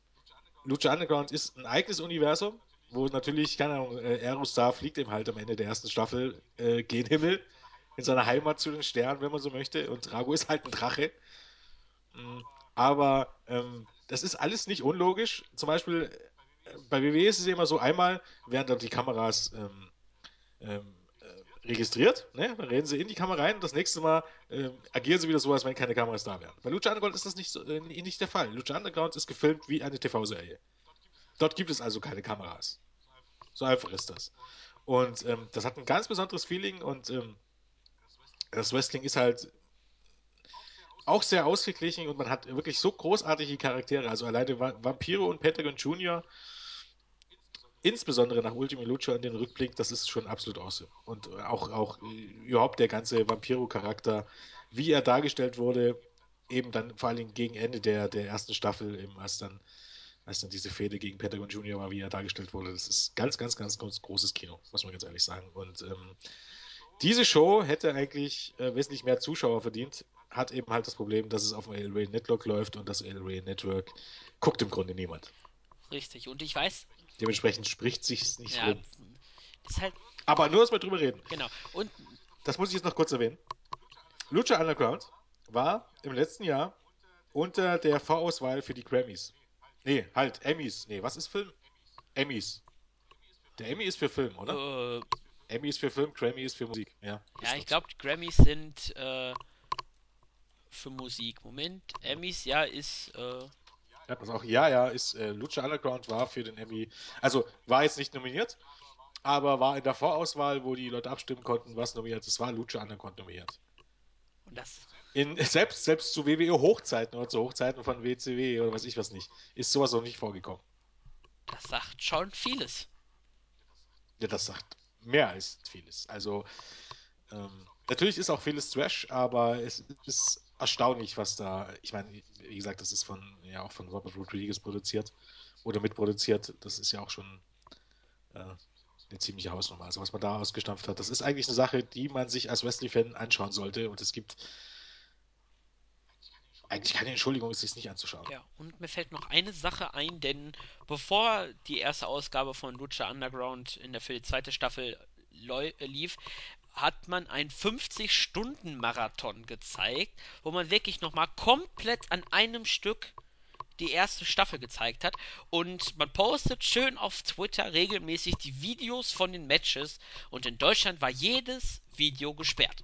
Lucha Underground ist ein eigenes Universum, wo natürlich, keine Ahnung, äh, Aerostar fliegt eben halt am Ende der ersten Staffel äh, gen Himmel, in seiner Heimat zu den Sternen, wenn man so möchte. Und Drago ist halt ein Drache. Mm, Aber ähm, das ist alles nicht unlogisch. Zum Beispiel äh, bei WWE ist es immer so, einmal werden dann die Kameras ähm, ähm, äh, registriert, ne? Dann reden sie in die Kamera rein und das nächste Mal ähm, agieren sie wieder so, als wenn keine Kameras da wären. Bei Lucha Underground ist das nicht, so, äh, nicht der Fall. Lucha Underground ist gefilmt wie eine TV-Serie. Dort gibt es also keine Kameras. So einfach ist das. Und ähm, das hat ein ganz besonderes Feeling und ähm, das Wrestling ist halt auch sehr ausgeglichen und man hat wirklich so großartige Charaktere. Also alleine Va- Vampiro und Pentagon Junior insbesondere nach Ultima Lucha in den Rückblick, das ist schon absolut awesome. Und auch, auch überhaupt der ganze Vampiro-Charakter, wie er dargestellt wurde, eben dann vor allem gegen Ende der, der ersten Staffel, eben als dann, als dann diese Fehde gegen Pentagon Junior war, wie er dargestellt wurde, das ist ganz, ganz, ganz, ganz großes Kino, muss man ganz ehrlich sagen. Und ähm, diese Show hätte eigentlich äh, wesentlich mehr Zuschauer verdient, hat eben halt das Problem, dass es auf dem El Rey Network läuft und das El Rey Network guckt im Grunde niemand. Richtig. Und ich weiß, Dementsprechend spricht sich's nicht ja, rum. ist halt, Aber nur, dass wir drüber reden. genau. Und Das muss ich jetzt noch kurz erwähnen. Lucha Underground war im letzten Jahr unter der Vorauswahl für die Grammys. Nee, halt, Emmys. Nee, was ist Film? Emmys. Der Emmy ist für Film, oder? äh, Emmy ist für Film, Grammy ist für Musik. Ja, ja, ich glaube, Grammys sind äh, für Musik. Moment, Emmys, ja, ist äh, Ja, pass auch, ja, ja, ist äh, Lucha Underground war für den Emmy, also war jetzt nicht nominiert, aber war in der Vorauswahl, wo die Leute abstimmen konnten, was nominiert ist, war Lucha Underground nominiert. und das, In, selbst, selbst zu WWE-Hochzeiten oder zu Hochzeiten von WCW oder weiß ich was nicht, ist sowas noch nicht vorgekommen. das sagt schon vieles. Ja, das sagt mehr als vieles. Also, ähm, natürlich ist auch vieles Trash, aber es ist erstaunlich, was da. Ich meine, wie gesagt, das ist von, ja, auch von Robert Rodriguez produziert oder mitproduziert. Das ist ja auch schon äh, eine ziemliche Hausnummer. Also, was man da ausgestampft hat, das ist eigentlich eine Sache, die man sich als Wrestling-Fan anschauen sollte. Und es gibt eigentlich keine Entschuldigung, es sich nicht anzuschauen. Ja, und mir fällt noch eine Sache ein, denn bevor die erste Ausgabe von Lucha Underground in der für die zweite Staffel äh, lief, hat man einen 50-Stunden-Marathon gezeigt, wo man wirklich nochmal komplett an einem Stück die erste Staffel gezeigt hat. Und man postet schön auf Twitter regelmäßig die Videos von den Matches. Und in Deutschland war jedes Video gesperrt.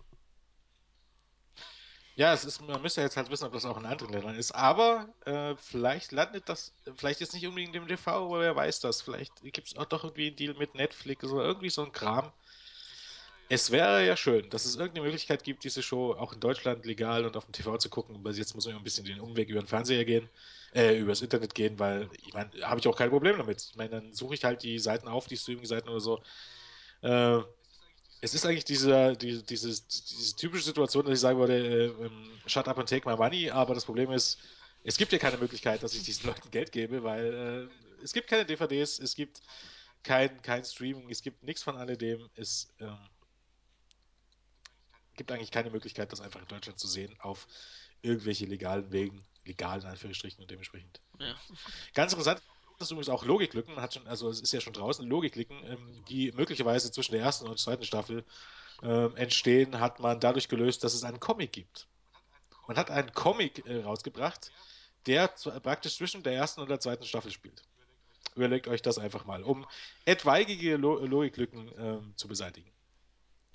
Ja, es ist, man müsste jetzt halt wissen, ob das auch in anderen Ländern ist. Aber äh, vielleicht landet das, vielleicht jetzt nicht unbedingt im TV, aber wer weiß das. Vielleicht gibt es auch doch irgendwie einen Deal mit Netflix oder irgendwie so ein Kram. Es wäre ja schön, dass es irgendeine Möglichkeit gibt, diese Show auch in Deutschland legal und auf dem TV zu gucken. Weil jetzt muss man ein bisschen den Umweg über den Fernseher gehen, äh, übers Internet gehen, weil ich meine, habe ich auch kein Problem damit. Ich meine, dann suche ich halt die Seiten auf, die Streaming-Seiten oder so. Äh, es ist eigentlich diese, die, dieses, diese typische Situation, dass ich sagen würde, äh, ähm, shut up and take my money, aber das Problem ist, es gibt ja keine Möglichkeit, dass ich diesen Leuten Geld gebe, weil äh, es gibt keine DVDs, es gibt kein, kein Streaming, es gibt nichts von alledem, es ähm, gibt eigentlich keine Möglichkeit, das einfach in Deutschland zu sehen, auf irgendwelche legalen Wegen, legalen Anführungsstrichen und dementsprechend. Ja, Ganz interessant ist übrigens auch Logiklücken, hat schon, also es ist ja schon draußen, Logiklücken, ähm, die möglicherweise zwischen der ersten und zweiten Staffel ähm, entstehen, hat man dadurch gelöst, dass es einen Comic gibt. Man hat einen Comic äh, rausgebracht, der zu, praktisch zwischen der ersten und der zweiten Staffel spielt. Überlegt euch das einfach mal, um etwaige Lo Logiklücken ähm, zu beseitigen.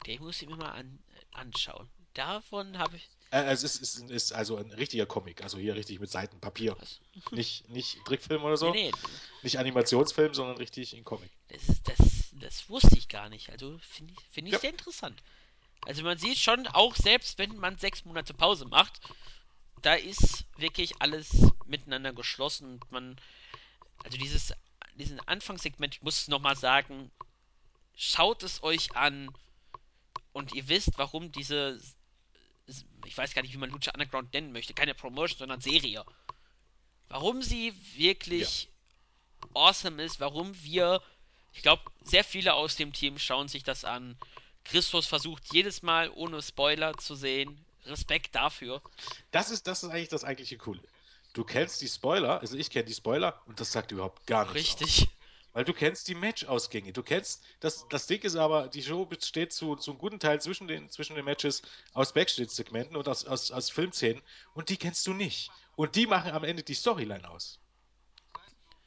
den muss ich mir mal an, äh, anschauen. Davon habe ich. Äh, es ist, ist, ist also ein richtiger Comic, also hier richtig mit Seiten Papier. Was? Nicht, nicht Trickfilm oder Nee, so, nee, nicht Animationsfilm, sondern richtig ein Comic. das, ist, das, das wusste ich gar nicht. Also finde ich, find ich Ja, sehr interessant. Also man sieht schon, auch selbst wenn man sechs Monate Pause macht, da ist wirklich alles miteinander geschlossen und man, also dieses, diesen Anfangssegment, ich muss es nochmal sagen, schaut es euch an und ihr wisst, warum diese, ich weiß gar nicht, wie man Lucha Underground nennen möchte, keine Promotion, sondern Serie. Warum sie ja. wirklich awesome ist, warum wir, ich glaube, sehr viele aus dem Team schauen sich das an. Christus versucht jedes Mal ohne Spoiler zu sehen. Respekt dafür. Das ist, das ist eigentlich das eigentliche Coole. Du kennst die Spoiler, also ich kenne die Spoiler und das sagt überhaupt gar nichts aus. Weil du kennst die Matchausgänge. Du kennst, das, das Ding ist aber, die Show besteht zu, zu einem guten Teil zwischen den, zwischen den Matches aus Backstage-Segmenten und aus, aus, aus Filmszenen und die kennst du nicht. Und die machen am Ende die Storyline aus.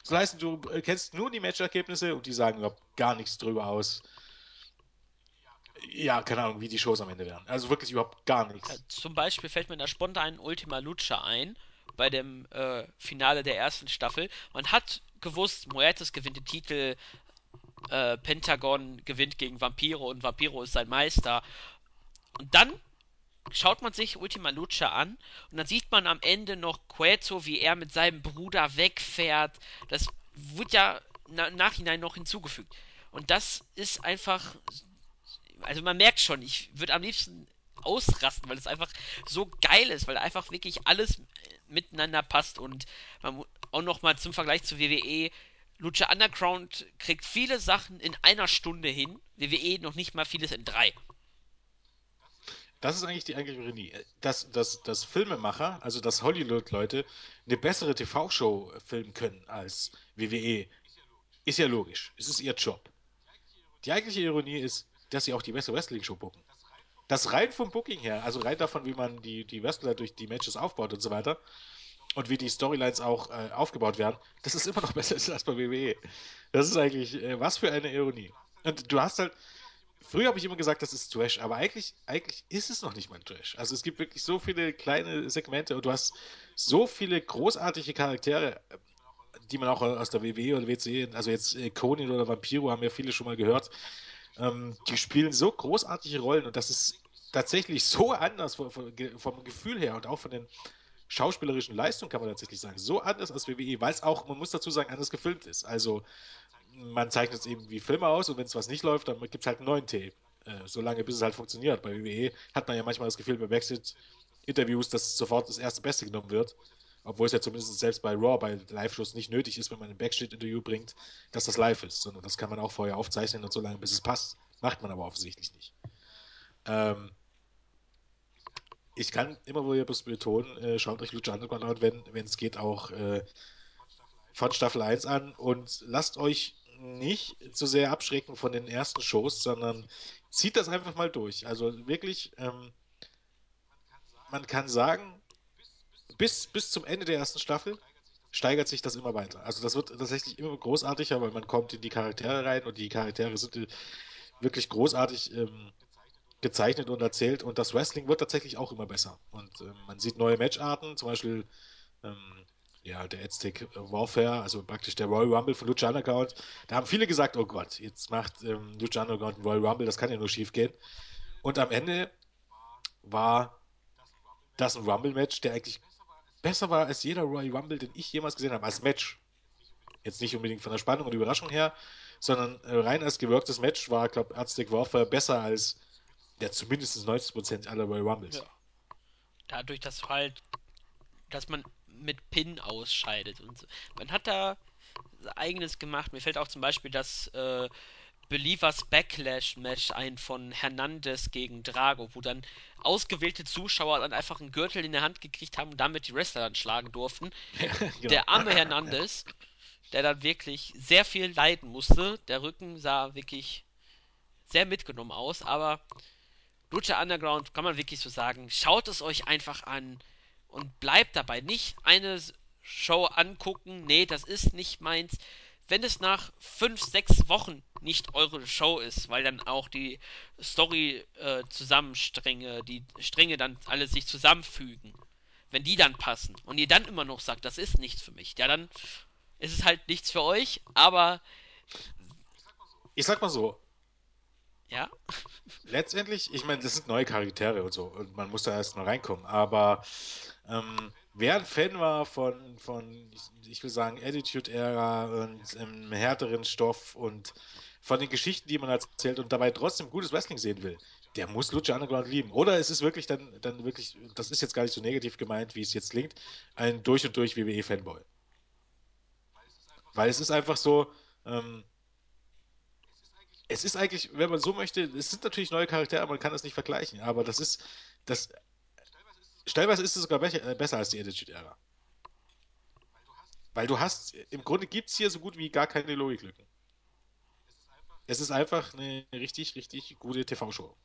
Das heißt, du äh, kennst nur die Matchergebnisse und die sagen überhaupt gar nichts drüber aus. Ja, keine Ahnung, wie die Shows am Ende werden. Also wirklich überhaupt gar nichts. zum Beispiel fällt mir da spontan Ultima Lucha ein, bei dem äh, Finale der ersten Staffel. Man hat gewusst, Muertes gewinnt den Titel, äh, Pentagon gewinnt gegen Vampiro und Vampiro ist sein Meister. Und dann schaut man sich Ultima Lucha an und dann sieht man am Ende noch Cueto, wie er mit seinem Bruder wegfährt. Das wird ja na Nachhinein noch hinzugefügt. Und das ist einfach also man merkt schon, ich würde am liebsten ausrasten, weil es einfach so geil ist, weil einfach wirklich alles miteinander passt und man auch noch mal zum Vergleich zu WWE Lucha Underground kriegt viele Sachen in einer Stunde hin, WWE noch nicht mal vieles in drei. Das ist eigentlich die eigentliche Ironie. Dass, dass, dass Filmemacher, also dass Hollywood-Leute eine bessere TV-Show filmen können als WWE, ist ja logisch. Es ist ihr Job. Die eigentliche Ironie ist, dass sie auch die beste Wrestling-Show booken. Das rein vom Booking her, also rein davon, wie man die, die Wrestler durch die Matches aufbaut und so weiter und wie die Storylines auch äh, aufgebaut werden, das ist immer noch besser als bei WWE. Das ist eigentlich, äh, was für eine Ironie. Und du hast halt, früher habe ich immer gesagt, das ist Trash, aber eigentlich, eigentlich ist es noch nicht mal Trash. Also es gibt wirklich so viele kleine Segmente und du hast so viele großartige Charaktere, die man auch aus der WWE oder WCE, also jetzt äh, Conan oder Vampiro haben ja viele schon mal gehört, ähm, die spielen so großartige Rollen und das ist tatsächlich so anders vom, vom Gefühl her und auch von den schauspielerischen Leistungen kann man tatsächlich sagen, so anders als WWE, weil es auch, man muss dazu sagen, anders gefilmt ist. Also man zeichnet es eben wie Filme aus und wenn es was nicht läuft, dann gibt es halt einen neuen Tape. Äh, so lange, bis es halt funktioniert. Bei WWE hat man ja manchmal das Gefühl, bei Backstage-Interviews, dass sofort das erste Beste genommen wird. Obwohl es ja zumindest selbst bei Raw, bei Live-Shows nicht nötig ist, wenn man ein Backstage-Interview bringt, dass das live ist, sondern das kann man auch vorher aufzeichnen und so lange, bis es passt. Macht man aber offensichtlich nicht. Ähm, ich kann immer wieder betonen, äh, schaut euch Lucha Underground an, wenn es geht, auch äh, von Staffel eins an und lasst euch nicht zu sehr abschrecken von den ersten Shows, sondern zieht das einfach mal durch. Also wirklich, ähm, man kann sagen, bis, bis zum Ende der ersten Staffel steigert sich das immer weiter. Also das wird tatsächlich immer großartiger, weil man kommt in die Charaktere rein und die Charaktere sind äh, wirklich großartig ähm, gezeichnet und erzählt und das Wrestling wird tatsächlich auch immer besser. Und ähm, man sieht neue Matcharten, zum Beispiel ähm, ja, der Aztec Warfare, also praktisch der Royal Rumble von Lucha Underground. Da haben viele gesagt, oh Gott, jetzt macht ähm, Lucha Underground Royal Rumble, das kann ja nur schief gehen. Und am Ende war das ein Rumble-Match, der eigentlich besser war als jeder Royal Rumble, den ich jemals gesehen habe, als Match. Jetzt nicht unbedingt von der Spannung und Überraschung her, sondern äh, rein als gewirktes Match war, glaube ich, Aztec Warfare besser als ja, zumindest 90% aller Royal Ja. Rumbles. Dadurch, dass halt, dass man mit Pin ausscheidet und so. man hat da eigenes gemacht. Mir fällt auch zum Beispiel das äh, Believers Backlash Match ein von Hernandez gegen Drago, wo dann ausgewählte Zuschauer dann einfach einen Gürtel in der Hand gekriegt haben und damit die Wrestler dann schlagen durften. genau. Der arme Hernandez, der dann wirklich sehr viel leiden musste. Der Rücken sah wirklich sehr mitgenommen aus, aber Lucha Underground kann man wirklich so sagen, schaut es euch einfach an und bleibt dabei. Nicht eine Show angucken, nee, das ist nicht meins. Wenn es nach 5, 6 Wochen nicht eure Show ist, weil dann auch die Story-Zusammenstränge, äh, die Stränge dann alle sich zusammenfügen, wenn die dann passen und ihr dann immer noch sagt, das ist nichts für mich, ja, dann ist es halt nichts für euch, aber Ich sag mal so, ja, letztendlich, ich meine, das sind neue Charaktere und so und man muss da erst mal reinkommen, aber ähm, wer ein Fan war von, von ich, will sagen, Attitude-Ära und ähm, härteren Stoff und von den Geschichten, die man erzählt und dabei trotzdem gutes Wrestling sehen will, der muss Lucha Underground lieben. Oder es ist wirklich dann, dann wirklich, das ist jetzt gar nicht so negativ gemeint, wie es jetzt klingt, ein durch und durch WWE-Fanboy. Weil es ist einfach so, ähm, es ist eigentlich, wenn man so möchte, es sind natürlich neue Charaktere, man kann das nicht vergleichen, aber das ist, das, stellenweise ist es sogar äh, besser als die Attitude-Ära. Weil du hast, im Grunde gibt es hier so gut wie gar keine Logiklücken. es ist einfach eine richtig, richtig gute TV-Show.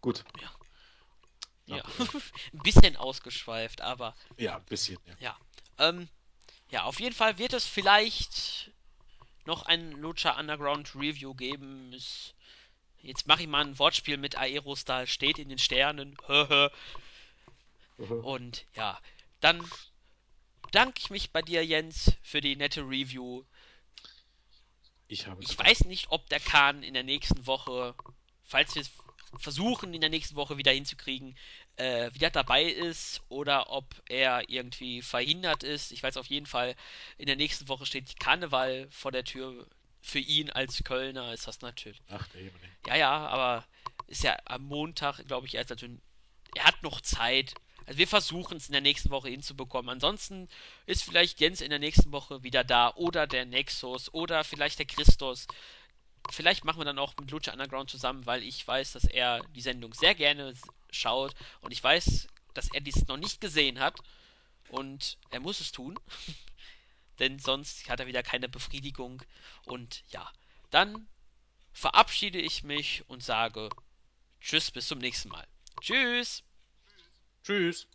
Gut. Ja, ja. Ein bisschen ausgeschweift, aber ja, ein bisschen, ja. ja. Ähm, ja, auf jeden Fall wird es vielleicht noch ein Lucha Underground Review geben. Es, jetzt mache ich mal ein Wortspiel mit Aerostar, steht in den Sternen. Und ja, dann bedanke ich mich bei dir, Jens, für die nette Review. Ich habe Ich weiß nicht, ob der Kahn in der nächsten Woche, falls wir es versuchen, in der nächsten Woche wieder hinzukriegen, äh, wieder dabei ist oder ob er irgendwie verhindert ist. Ich weiß auf jeden Fall, in der nächsten Woche steht Karneval vor der Tür. Für ihn als Kölner ist das natürlich. Ach, der Himmel. Ja, ja, aber ist ja am Montag, glaube ich, erst natürlich. Er hat noch Zeit. Also wir versuchen es in der nächsten Woche hinzubekommen. Ansonsten ist vielleicht Jens in der nächsten Woche wieder da oder der Nexus oder vielleicht der Christus. Vielleicht machen wir dann auch mit Lucha Underground zusammen, weil ich weiß, dass er die Sendung sehr gerne schaut und ich weiß, dass er dies noch nicht gesehen hat und er muss es tun, denn sonst hat er wieder keine Befriedigung und ja, dann verabschiede ich mich und sage Tschüss, bis zum nächsten Mal. Tschüss! Tschüss.